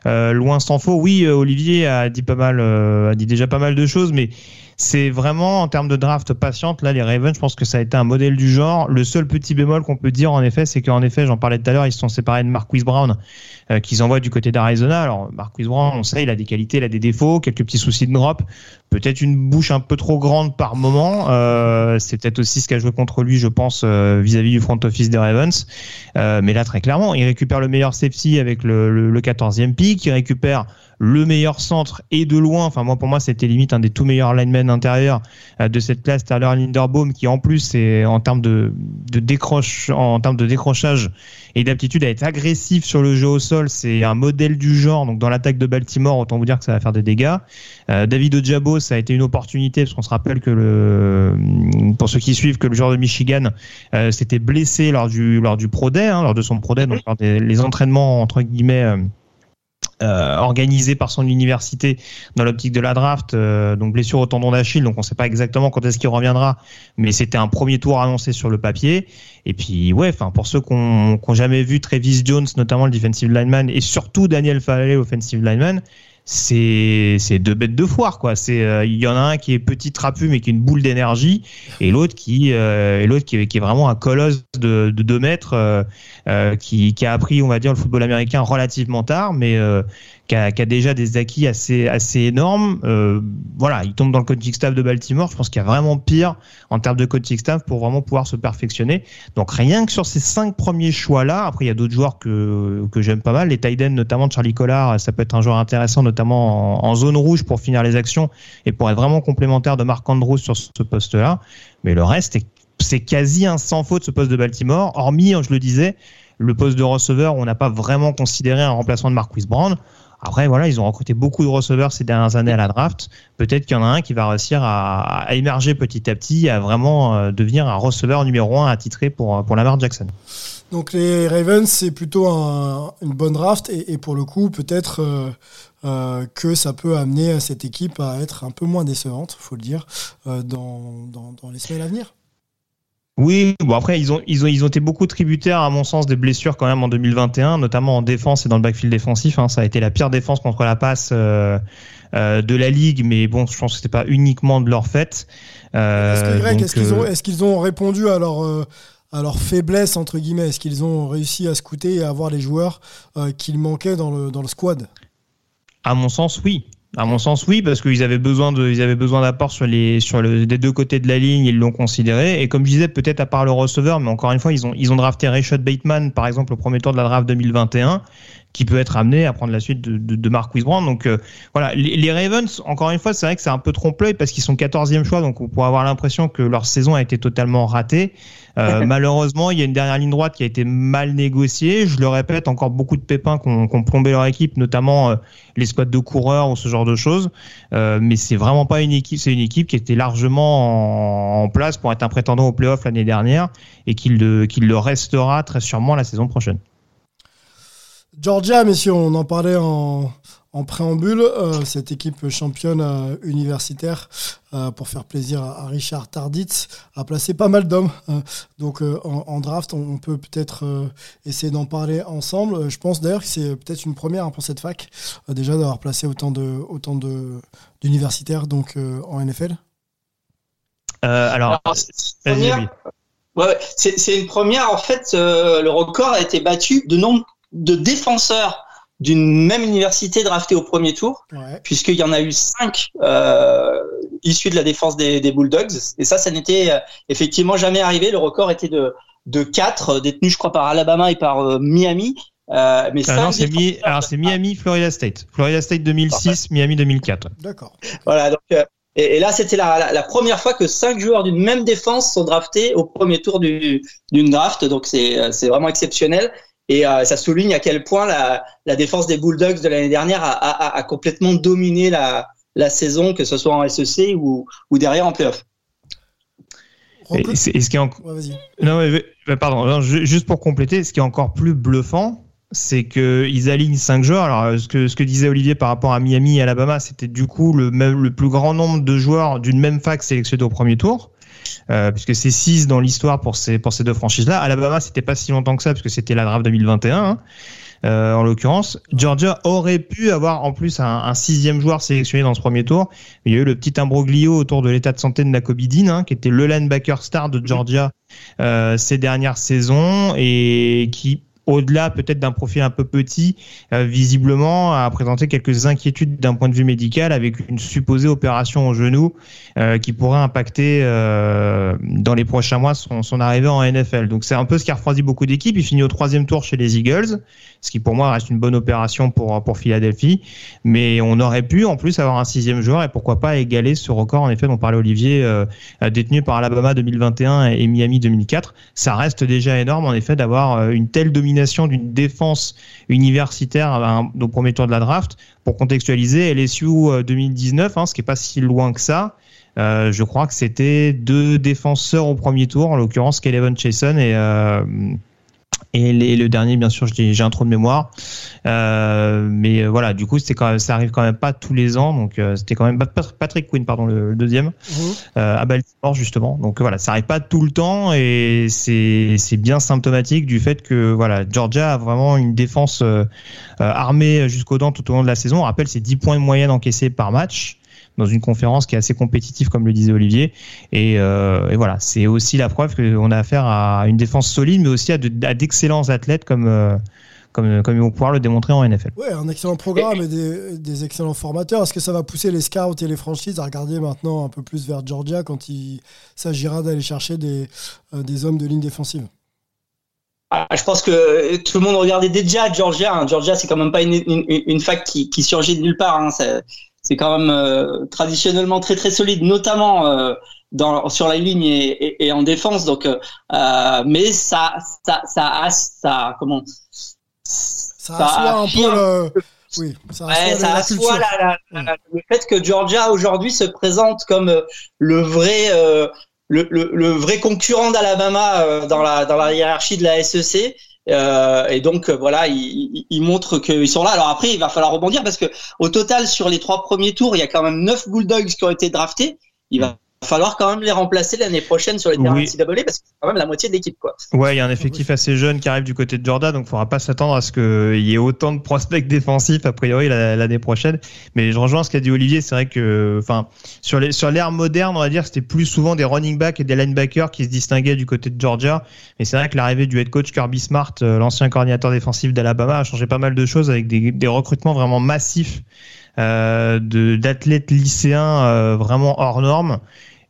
Euh, loin s'en faut. Oui, Olivier a dit pas mal, a dit déjà pas mal de choses, mais c'est vraiment en termes de draft patiente. Là, les Ravens, je pense que ça a été un modèle du genre. Le seul petit bémol qu'on peut dire, en effet, c'est qu'en effet, j'en parlais tout à l'heure, ils se sont séparés de Marquise Brown, euh, qu'ils envoient du côté d'Arizona. Alors, Marquise Brown, on sait, il a des qualités, il a des défauts, quelques petits soucis de drop, peut-être une bouche un peu trop grande par moment. Euh, c'est peut-être aussi ce qu'a joué contre lui, je pense, euh, vis-à-vis du front office des Ravens. Mais là, très clairement, il récupère le meilleur safety avec le, le, le 14e pick, il récupère le meilleur centre et de loin. Enfin, moi, pour moi, c'était limite un des tout meilleurs linemen intérieurs euh, de cette classe, Tyler Linderbaum, qui en plus, est, en termes de, décroche, en termes de décrochage et d'aptitude à être agressif sur le jeu au sol, c'est un modèle du genre. Donc, dans l'attaque de Baltimore, autant vous dire que ça va faire des dégâts. Euh, David Ojabo, ça a été une opportunité parce qu'on se rappelle que le, pour ceux qui suivent, que le joueur de Michigan euh, s'était blessé lors du lors du Pro Day, hein, lors de son Pro Day, donc lors des les entraînements entre guillemets. Euh, organisé par son université dans l'optique de la draft, euh, donc blessure au tendon d'Achille, donc on ne sait pas exactement quand est-ce qu'il reviendra, mais c'était un premier tour annoncé sur le papier. Et puis ouais, enfin pour ceux qui n'ont jamais vu Travis Jones, notamment le defensive lineman, et surtout Daniel Falale, offensive lineman, c'est c'est deux bêtes de foire quoi. C'est euh, il y en a un qui est petit trapu mais qui est une boule d'énergie et l'autre qui euh, et l'autre qui, est- vraiment un colosse de, de 2 mètres euh, euh, qui, qui a appris on va dire le football américain relativement tard mais euh, qui, a, déjà des acquis assez assez énormes. Euh, voilà, il tombe dans le coaching staff de Baltimore. Je pense qu'il y a vraiment pire en termes de coaching staff pour vraiment pouvoir se perfectionner. Donc rien que sur ces cinq premiers choix là, après il y a d'autres joueurs que que j'aime pas mal, les tight notamment Charlie Collard, ça peut être un joueur intéressant notamment en, zone rouge pour finir les actions et pour être vraiment complémentaire de Marc Andrews sur ce poste là. Mais le reste est- c'est quasi un sans faute ce poste de Baltimore, hormis je le disais le poste de receveur où on n'a pas vraiment considéré un remplacement de Marquis Brown. Après, voilà, ils ont recruté beaucoup de receveurs ces dernières années à la draft. Peut-être qu'il y en a un qui va réussir à, émerger petit à petit, à vraiment euh, devenir un receveur numéro un attitré pour, pour Lamar Jackson. Donc les Ravens, c'est plutôt un- une bonne draft et, et pour le coup, peut-être euh, euh, que ça peut amener cette équipe à être un peu moins décevante, faut le dire, euh, dans les semaines à venir. Oui, bon après ils ont ils ont ils ont été beaucoup tributaires à mon sens des blessures quand même en 2021, notamment en défense et dans le backfield défensif. hein. Ça a été la pire défense contre la passe euh, euh, de la ligue, mais bon, je pense que c'était pas uniquement de leur fait. Euh, Est-ce que, Greg, donc, est-ce qu'ils ont, est-ce qu'ils ont répondu à leur, à leur faiblesse, entre guillemets? Est-ce qu'ils ont réussi à scouter et à avoir les joueurs euh, qu'il manquait dans le, dans le squad? À mon sens, oui. À mon sens, oui, parce qu'ils avaient besoin de, ils avaient besoin d'apport sur les, sur le, des deux côtés de la ligne, ils l'ont considéré. Et comme je disais, peut-être à part le receveur, mais encore une fois, ils ont, ils ont drafté Rashad Bateman, par exemple, au premier tour de la draft 2021, qui peut être amené à prendre la suite de, de, de Mark Brown. Donc, euh, voilà. Les, les Ravens, encore une fois, c'est vrai que c'est un peu trompe-l'œil parce qu'ils sont 14e choix, donc on pourrait avoir l'impression que leur saison a été totalement ratée. Euh, malheureusement, il y a une dernière ligne droite qui a été mal négociée. Je le répète, encore beaucoup de pépins qui ont, qui ont plombé leur équipe, notamment euh, les squads de coureurs ou ce genre de choses. Euh, mais c'est vraiment pas une équipe, c'est une équipe qui était largement en, en place pour être un prétendant au playoff l'année dernière et qui le, qui le restera très sûrement la saison prochaine. Georgia, messieurs, on en parlait en, en préambule. euh, cette équipe championne euh, universitaire, euh, pour faire plaisir à, à Richard Tarditz, a placé pas mal d'hommes. hein. donc euh, en, en draft, on, on peut peut-être euh, essayer d'en parler ensemble. Je pense d'ailleurs que c'est peut-être une première hein, pour cette fac, euh, déjà d'avoir placé autant de autant de d'universitaires donc euh, en NFL. Euh, alors, Alors, c'est une première. Louis. Ouais, ouais, c'est c'est une première. En fait, euh, le record a été battu de nombre de défenseurs d'une même université draftés au premier tour, Ouais. puisqu'il y en a eu cinq euh, issus de la défense des, des Bulldogs. Et ça, ça n'était euh, effectivement jamais arrivé. Le record était de de quatre euh, détenus, je crois, par Alabama et par euh, Miami. Euh, mais Ah cinq non, c'est Mi- défenseurs- alors c'est Miami, Florida State. Florida State 2006, Miami 2004. D'accord. Voilà, donc, euh, et, et là, c'était la, la, la première fois que cinq joueurs d'une même défense sont draftés au premier tour du- d'une draft. Donc, c'est euh, c'est vraiment exceptionnel. Et euh, ça souligne à quel point la, la défense des Bulldogs de l'année dernière a, a, a- a complètement dominé la, la saison, que ce soit en SEC ou, ou derrière en playoff. Recru- Et, c'est- et ce qui est en- Ouais, vas-y. Non, mais, mais pardon, non, ju- juste pour compléter, ce qui est encore plus bluffant, c'est qu'ils alignent cinq joueurs. Alors, euh, ce que, ce que disait Olivier par rapport à Miami et Alabama, c'était du coup le, même, le plus grand nombre de joueurs d'une même fac sélectionnés au premier tour. Euh, puisque c'est 6 dans l'histoire pour ces, deux franchises-là. Alabama, c'était pas si longtemps que ça, puisque c'était la draft 2021. hein. Euh, en l'occurrence, Georgia aurait pu avoir en plus un, sixième joueur sélectionné dans ce premier tour. Il y a eu le petit imbroglio autour de l'état de santé de Nakobe Dean, hein, qui était le linebacker star de Georgia euh, ces dernières saisons et qui, au-delà peut-être d'un profil un peu petit, euh, visiblement a présenté quelques inquiétudes d'un point de vue médical avec une supposée opération au genou euh, qui pourrait impacter euh, dans les prochains mois son, arrivée en NFL. Donc c'est un peu ce qui a refroidi beaucoup d'équipes. Il finit au troisième tour chez les Eagles, ce qui pour moi reste une bonne opération pour pour Philadelphie. Mais on aurait pu en plus avoir un sixième joueur et pourquoi pas égaler ce record en effet dont parlait Olivier détenu par Alabama 2021 et Miami 2004. Ça reste déjà énorme en effet d'avoir une telle domination d'une défense universitaire hein, au premier tour de la draft. Pour contextualiser, LSU euh, 2019, hein, ce qui est pas si loin que ça. Euh, je crois que c'était deux défenseurs au premier tour, en l'occurrence Keleven Chason et, euh, Et les- le dernier, bien sûr, j'ai un trou de mémoire. Euh, mais euh, voilà, du coup, c'était quand même, ça arrive quand même pas tous les ans. Donc, euh, c'était quand même Pat- Patrick Quinn, pardon, le, le deuxième, euh, à Baltimore, justement. Donc, voilà, ça arrive pas tout le temps et c'est bien symptomatique du fait que, voilà, Georgia a vraiment une défense euh, armée jusqu'aux dents tout au long de la saison. On rappelle, c'est 10 points de moyenne encaissés par match dans une conférence qui est assez compétitive, comme le disait Olivier. Et, euh, et voilà, c'est aussi la preuve qu'on a affaire à une défense solide, mais aussi à de- à d'excellents athlètes comme, euh, comme, comme ils vont pouvoir le démontrer en NFL. Ouais, un excellent programme et des, des excellents formateurs. Est-ce que ça va pousser les scouts et les franchises à regarder maintenant un peu plus vers Georgia quand il s'agira d'aller chercher des, euh, des hommes de ligne défensive? Ah, je pense que tout le monde regardait déjà Georgia. hein. Georgia, c'est quand même pas une, une, une fac qui, qui surgit de nulle part. hein. C'est- C'est quand même euh, traditionnellement très très solide, notamment euh, dans, sur la ligne et, et, et en défense. Donc, euh, euh, mais ça, ça, ça, ça, comment? Ça assoit un peu le. Oui, ça assoit Ouais, ça assoit la- la- la- le fait que Georgia aujourd'hui se présente comme euh, le vrai euh, le, le, le vrai concurrent d'Alabama dans la dans la hiérarchie de la SEC. Euh, et donc euh, voilà, ils, ils, montrent qu'ils sont là. Alors après, il va falloir rebondir parce que au total sur les trois premiers tours, il y a quand même neuf Bulldogs qui ont été draftés. Il va falloir quand même les remplacer l'année prochaine sur les terrains Oui. NCAA parce que c'est quand même la moitié de l'équipe quoi. Ouais, il y a un effectif assez jeune qui arrive du côté de Georgia, donc il faudra pas s'attendre à ce qu'il y ait autant de prospects défensifs a priori la- l'année prochaine. Mais je rejoins ce qu'a dit Olivier, c'est vrai que, enfin, sur les sur l'ère moderne, on va dire, c'était plus souvent des running backs et des linebackers qui se distinguaient du côté de Georgia. Mais c'est vrai que l'arrivée du head coach Kirby Smart, euh, l'ancien coordinateur défensif d'Alabama, a changé pas mal de choses avec des, des recrutements vraiment massifs euh, de d'athlètes lycéens euh, vraiment hors normes.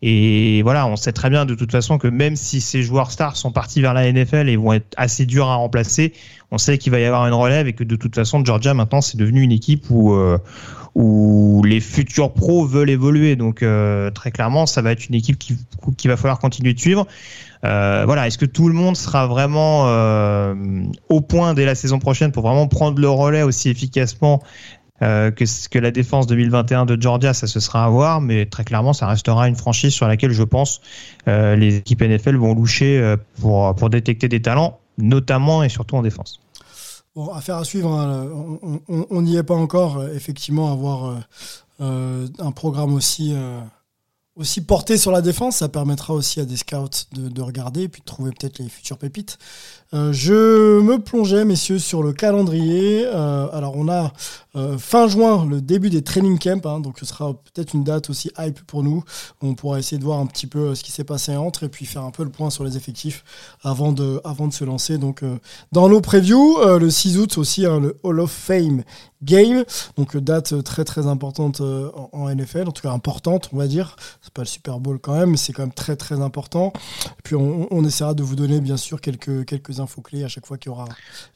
Et voilà, on sait très bien de toute façon que même si ces joueurs stars sont partis vers la NFL et vont être assez durs à remplacer, on sait qu'il va y avoir une relève et que de toute façon, Georgia maintenant c'est devenu une équipe où euh, où les futurs pros veulent évoluer. Donc euh, très clairement, ça va être une équipe qui, qui va falloir continuer de suivre. Euh, voilà, est-ce que tout le monde sera vraiment au point dès la saison prochaine pour vraiment prendre le relais aussi efficacement euh, que, que la défense 2021 de Georgia, ça se sera à voir, mais très clairement, ça restera une franchise sur laquelle je pense euh, les équipes NFL vont loucher euh, pour, pour détecter des talents, notamment et surtout en défense. Bon, affaire à suivre. hein. On- n'y est pas encore. Effectivement, avoir un programme aussi, aussi porté sur la défense, ça permettra aussi à des scouts de, de regarder et puis de trouver peut-être les futures pépites. Euh, je me plongeais, messieurs, sur le calendrier. Euh, alors, on a euh, fin juin le début des training camps, hein, donc ce sera peut-être une date aussi hype pour nous. On pourra essayer de voir un petit peu ce qui s'est passé entre et puis faire un peu le point sur les effectifs avant de, avant de se lancer. Donc, dans nos previews, le 6 août aussi, hein, le Hall of Fame Game, donc date très très importante en NFL, en tout cas importante, on va dire. C'est pas le Super Bowl quand même, mais c'est quand même très très important. Et puis on, on essaiera de vous donner bien sûr quelques quelques infos clés à chaque fois qu'il y aura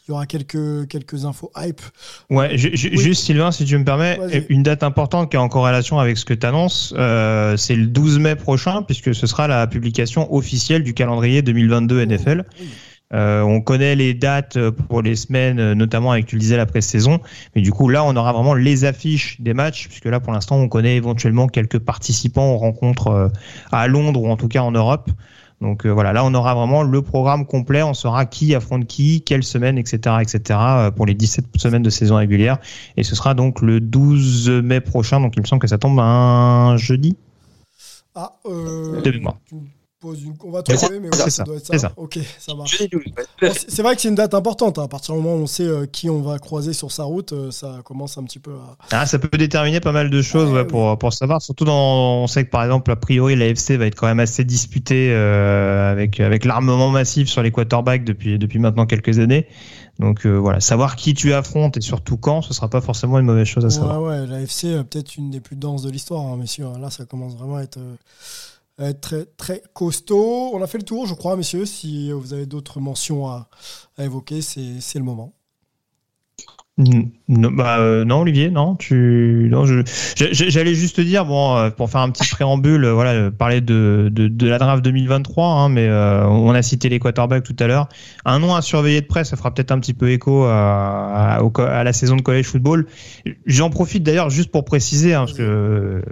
il y aura quelques quelques infos hype. Ouais, Oui. juste Sylvain, si tu me permets, une date importante qui est en corrélation avec ce que tu annonces, euh, c'est le 12 mai prochain, puisque ce sera la publication officielle du calendrier 2022 NFL. Oui. Euh, on connaît les dates pour les semaines, euh, notamment avec, tu le disais, la pré-saison. Mais du coup, là, on aura vraiment les affiches des matchs, puisque là, pour l'instant, on connaît éventuellement quelques participants aux rencontres euh, à Londres ou en tout cas en Europe. Donc euh, voilà, là, on aura vraiment le programme complet. On saura qui affronte qui, quelle semaine, etc., etc. euh, pour les 17 semaines de saison régulière. Et ce sera donc le 12 mai prochain. Donc il me semble que ça tombe un jeudi. Ah, euh, De mémoire. Poses une- On va C'est trouver, mais ouais, ça, doit être c'est ça. Ok, ça marche. Jeudi 12, ouais. Bon, c'est vrai que c'est une date importante. hein. À partir du moment où on sait euh, qui on va croiser sur sa route, euh, ça commence un petit peu à. Ah, ça peut déterminer pas mal de choses Ouais, ouais, pour, pour savoir. Surtout dans, on sait que par exemple, a priori, la FC va être quand même assez disputée euh, avec, avec l'armement massif sur les quarterbacks depuis, depuis maintenant quelques années. Donc euh, voilà, savoir qui tu affrontes et surtout quand, ce sera pas forcément une mauvaise chose à savoir. Ouais, ouais, la FC, euh, peut-être une des plus denses de l'histoire, hein, messieurs. Là, ça commence vraiment à être, euh, à être très, très costaud. On a fait le tour, je crois, messieurs. Si vous avez d'autres mentions à, évoquer, c'est le moment. Non, bah, euh, non, Olivier, non, tu, non, j'allais juste te dire, bon, euh, pour faire un petit préambule, euh, voilà, euh, parler de, de, de la draft 2023, hein, mais euh, on a cité les quarterbacks tout à l'heure. Un nom à surveiller de près, ça fera peut-être un petit peu écho à, la saison de college football. J'en profite d'ailleurs juste pour préciser, hein, parce que euh,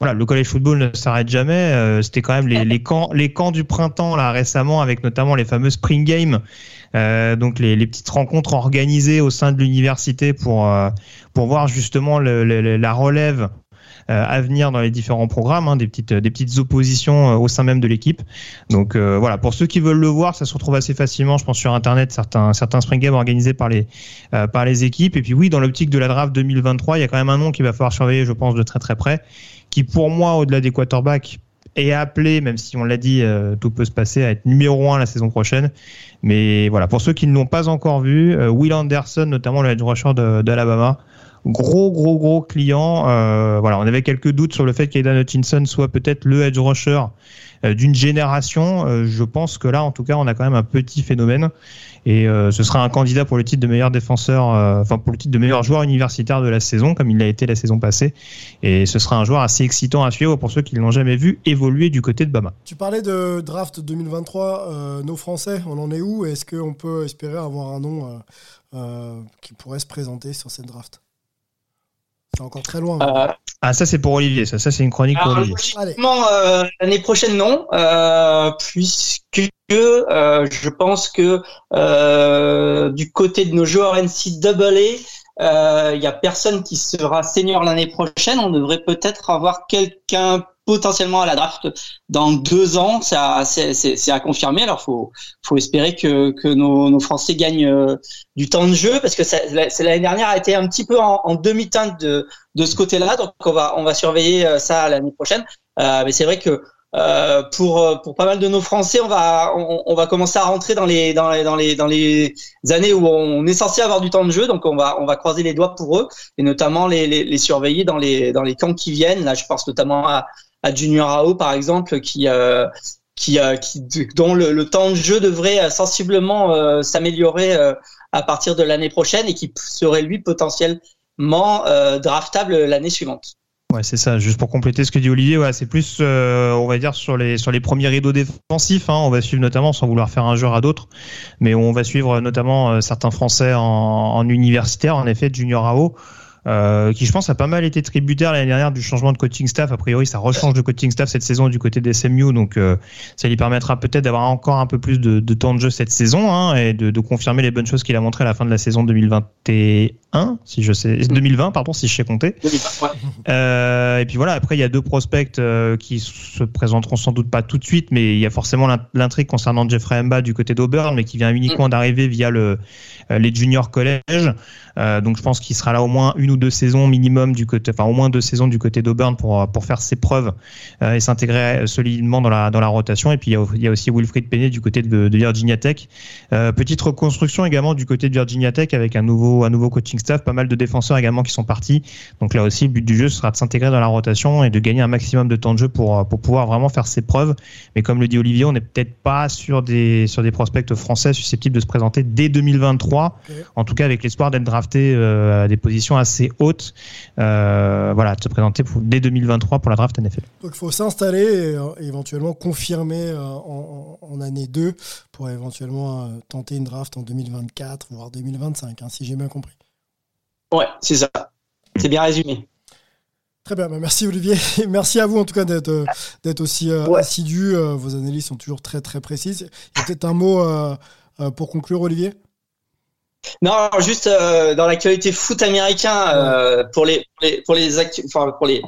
voilà, le college football ne s'arrête jamais. euh, C'était quand même les, les camps, les camps du printemps là récemment, avec notamment les fameux spring games donc les, les, petites rencontres organisées au sein de l'université pour pour voir justement le, le, la relève euh, à venir dans les différents programmes, hein, des petites des petites oppositions euh, au sein même de l'équipe. Donc euh, voilà, pour ceux qui veulent le voir, ça se retrouve assez facilement, je pense sur internet certains certains spring games organisés par les par les équipes. Et puis oui, dans l'optique de la draft 2023, il y a quand même un nom qu'il va falloir surveiller, je pense, de très très près, qui pour moi, au-delà des quarterbacks, est appelé, même si on l'a dit, tout peut se passer, à être numéro un la saison prochaine. Mais voilà, pour ceux qui ne l'ont pas encore vu, Will Anderson, notamment le edge rusher d'Alabama, gros gros gros client. Euh, voilà, on avait quelques doutes sur le fait qu'Aidan Hutchinson soit peut-être le edge rusher euh, d'une génération. Euh, je pense que là, en tout cas, on a quand même un petit phénomène et ce sera un candidat pour le titre de meilleur défenseur, enfin pour le titre de meilleur joueur universitaire de la saison, comme il l'a été la saison passée. Et ce sera un joueur assez excitant à suivre pour ceux qui ne l'ont jamais vu évoluer du côté de Bama. Tu parlais de draft 2023, nos Français, on en est où? Est-ce qu'on peut espérer avoir un nom qui pourrait se présenter sur cette draft? C'est encore très loin. Euh, ah, ça, c'est pour Olivier. Ça, ça c'est une chronique pour Olivier. Euh, L'année prochaine, non. Euh, puisque euh, je pense que euh, du côté de nos joueurs NCAA, il n'y a personne qui sera senior l'année prochaine. On devrait peut-être avoir quelqu'un potentiellement à la draft dans deux ans. Ça, c'est à confirmer. Alors, faut, faut espérer que, que nos, nos Français gagnent euh, du temps de jeu parce que l'année dernière a été un petit peu en, en demi-teinte de, de ce côté-là. Donc, on va, on va surveiller euh, ça l'année prochaine. Euh, mais c'est vrai que euh, pour pour pas mal de nos Français, on va on, va commencer à rentrer dans les dans les dans les dans les années où on est censé avoir du temps de jeu. Donc on va on va croiser les doigts pour eux et notamment les, les, les surveiller dans les dans les camps qui viennent. Là, je pense notamment à à Junior AO par exemple qui euh, qui, euh, qui dont le, temps de jeu devrait euh, sensiblement s'améliorer à partir de l'année prochaine et qui serait lui potentiellement draftable l'année suivante. Ouais, c'est ça. Juste pour compléter ce que dit Olivier, ouais, c'est plus, on va dire, sur les sur les premiers rideaux défensifs. Hein, on va suivre notamment, sans vouloir faire un jeu à d'autres, mais on va suivre notamment certains Français en, en universitaire, en effet, Junior AO. Euh, qui je pense a pas mal été tributaire l'année dernière du changement de coaching staff. A priori, ça rechange de coaching staff cette saison du côté des SMU, donc euh, ça lui permettra peut-être d'avoir encore un peu plus de, de, temps de jeu cette saison hein, et de, de, confirmer les bonnes choses qu'il a montrées à la fin de la saison 2021, si je sais, 2020 pardon, si je sais compter. Euh, et puis voilà, après il y a deux prospects qui se présenteront sans doute pas tout de suite, mais il y a forcément l'intrigue concernant Jeffrey Mba du côté d'Auburn, mais qui vient uniquement mm. d'arriver via le les juniors collèges. donc je pense qu'il sera là au moins une ou deux saisons minimum du côté, enfin au moins deux saisons du côté d'Auburn pour pour faire ses preuves euh, et s'intégrer solidement dans la dans la rotation. Et puis il y a, aussi Wilfried Penney du côté de, de Virginia Tech. Euh, petite reconstruction également du côté de Virginia Tech avec un nouveau un nouveau coaching staff, pas mal de défenseurs également qui sont partis. Donc là aussi le but du jeu sera de s'intégrer dans la rotation et de gagner un maximum de temps de jeu pour pour pouvoir vraiment faire ses preuves. Mais comme le dit Olivier, on n'est peut-être pas sur des sur des prospects français susceptibles de se présenter dès 2023. En tout cas avec l'espoir d'être drafté euh, à des positions assez haute, euh, voilà, de se présenter pour, dès 2023 pour la draft NFL. Donc il faut s'installer et, euh, éventuellement confirmer euh, en, année 2 pour éventuellement tenter une draft en 2024, voire 2025, hein, si j'ai bien compris. Ouais, c'est ça. C'est bien résumé. Très bien, bah, merci Olivier. Merci à vous en tout cas d'être d'être aussi assidu. vos analyses sont toujours très très précises. Il y a peut-être un mot pour conclure, Olivier? Non, juste euh, dans l'actualité foot américain euh, pour les pour les pour les, enfin, pour les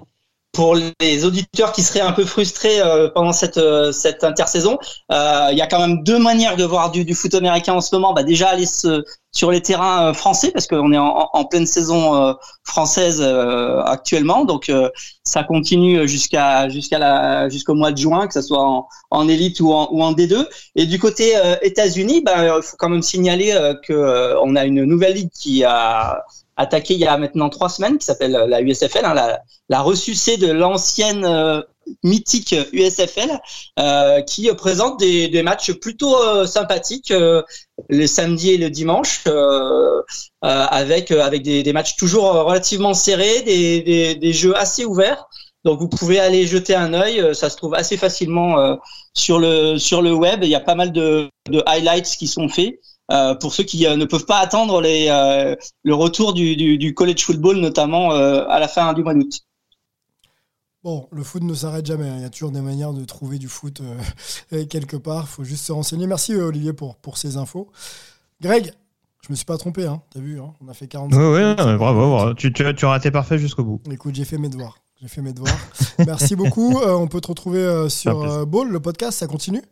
pour les auditeurs qui seraient un peu frustrés euh, pendant cette euh, cette intersaison, euh, il y a quand même deux manières de voir du, du foot américain en ce moment. Bah déjà aller se, sur les terrains français parce qu'on est en, en, pleine saison française actuellement, donc ça continue jusqu'à jusqu'à la jusqu'au mois de juin, que ce soit en, en élite ou en, ou en D2. Et du côté États-Unis, bah, il faut quand même signaler que on a une nouvelle ligue qui a attaqué il y a maintenant trois semaines, qui s'appelle la USFL, hein, la, la ressucée de l'ancienne euh, mythique USFL, euh, qui présente des, des, matchs plutôt euh, sympathiques euh, le samedi et le dimanche, avec avec des, des, matchs toujours relativement serrés, des, des, des, jeux assez ouverts. Donc vous pouvez aller jeter un œil, ça se trouve assez facilement sur le sur le web. Il y a pas mal de, de highlights qui sont faits. Euh, pour ceux qui euh, ne peuvent pas attendre les, euh, le retour du, du, du, college football, notamment à la fin du mois d'août. Bon, le foot ne s'arrête jamais. Hein. Il y a toujours des manières de trouver du foot quelque part. Il faut juste se renseigner. Merci Olivier pour, pour ces infos. Greg, je me suis pas trompé, hein. T'as vu, hein on a fait 40 Ouais, ouais, non, mais bravo, bravo. Tu, tu, tu auras été parfait jusqu'au bout. Écoute, j'ai fait mes devoirs. J'ai fait mes devoirs. Merci beaucoup. Euh, on peut te retrouver euh, sur euh, Ball, le podcast, ça continue?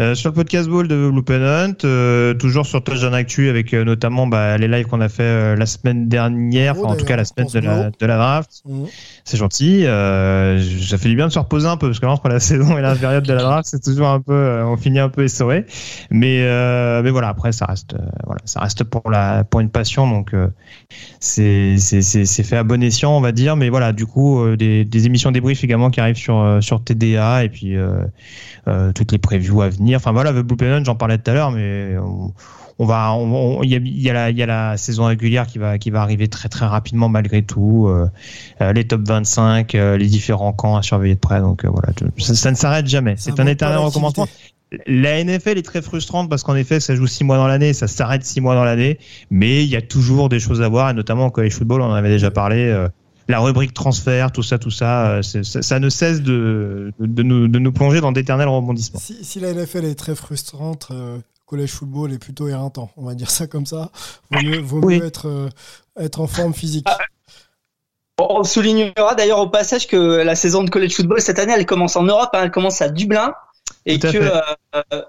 Euh, sur le podcast Ball de Blue Hunt, euh, toujours sur Touchdown Actu avec euh, notamment bah, les lives qu'on a fait la semaine dernière, Oh, enfin en tout cas la semaine de la, bravo. de la draft. Mhm. C'est gentil. Ça fait du bien de se reposer un peu parce que là, entre la saison et la période de la draft, c'est toujours un peu, on finit un peu essoré. Mais mais voilà, après ça reste, voilà, ça reste pour la pour une passion, donc c'est fait à bon escient, on va dire. Mais voilà, du coup, des des émissions débrief également qui arrivent sur sur TDA et puis toutes les previews à venir. Enfin voilà, The Blue Pennon, j'en parlais tout à l'heure, mais on, on va, on- on- il y a, y, la, il y a la saison régulière qui va, qui va arriver très très rapidement malgré tout. euh, euh, les top 25, euh, les différents camps à surveiller de près. Donc euh, voilà, ça, ça ne s'arrête jamais. C'est un éternel recommencement. La NFL est très frustrante parce qu'en effet, ça joue six mois dans l'année, ça s'arrête six mois dans l'année, mais il y a toujours des choses à voir, et notamment au college football, on en avait déjà parlé. La rubrique transfert, tout ça, tout ça, euh, ça, ça ne cesse de, nous, de nous plonger dans d'éternels rebondissements. Si, si la NFL est très frustrante, euh, collège football est plutôt éreintant. On va dire ça comme ça. Vaut mieux, vaut Oui. mieux être, euh, être en forme physique. On soulignera d'ailleurs au passage que la saison de college football cette année, elle commence en Europe, hein, elle commence à Dublin. Et Tout à que, fait. euh,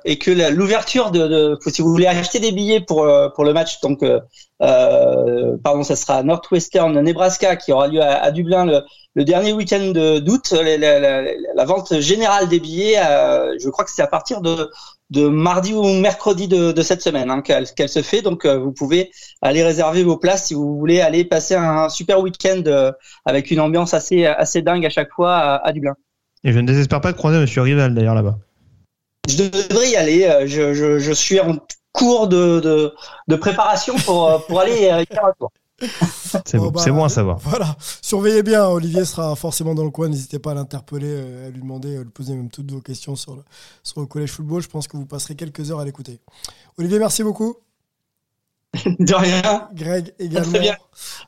et que l'ouverture de, de, si vous voulez acheter des billets pour, euh, pour le match, donc, euh, euh, pardon, ça sera Northwestern Nebraska qui aura lieu à, Dublin le, dernier week-end d'août. La, la, vente générale des billets, euh, je crois que c'est à partir de, de mardi ou mercredi de, cette semaine hein, qu'elle se fait. Donc, euh, vous pouvez aller réserver vos places si vous voulez aller passer un super week-end euh, avec une ambiance assez, assez dingue à chaque fois à, à Dublin. Et je ne désespère pas de croiser Monsieur Rival d'ailleurs là-bas. Je devrais y aller. euh, Je, je, je suis en cours de, de, de préparation pour, euh, pour aller euh, y faire un tour. C'est Bon, bon, bah, c'est bon à savoir. Voilà, surveillez bien. Olivier sera forcément dans le coin. N'hésitez pas à l'interpeller, euh, à lui demander, à lui poser même toutes vos questions sur le, sur le collège football. Je pense que vous passerez quelques heures à l'écouter. Olivier, merci beaucoup. De rien. Greg également. Très bien.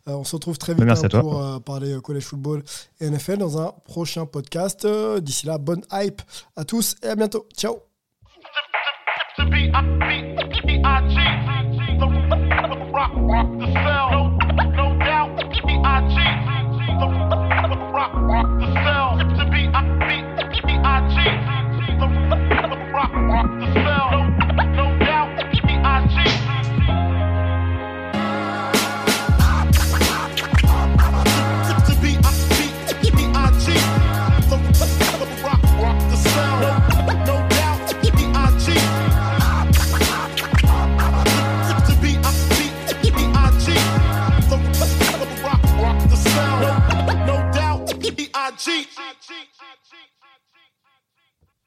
Euh, on se retrouve très vite Merci hein, à toi. pour euh, parler euh, collège football et NFL dans un prochain podcast. Euh, D'ici là, bonne hype à tous et à bientôt. Ciao. to be I be B I G. The rock, rock the cell. cheat. Cheat.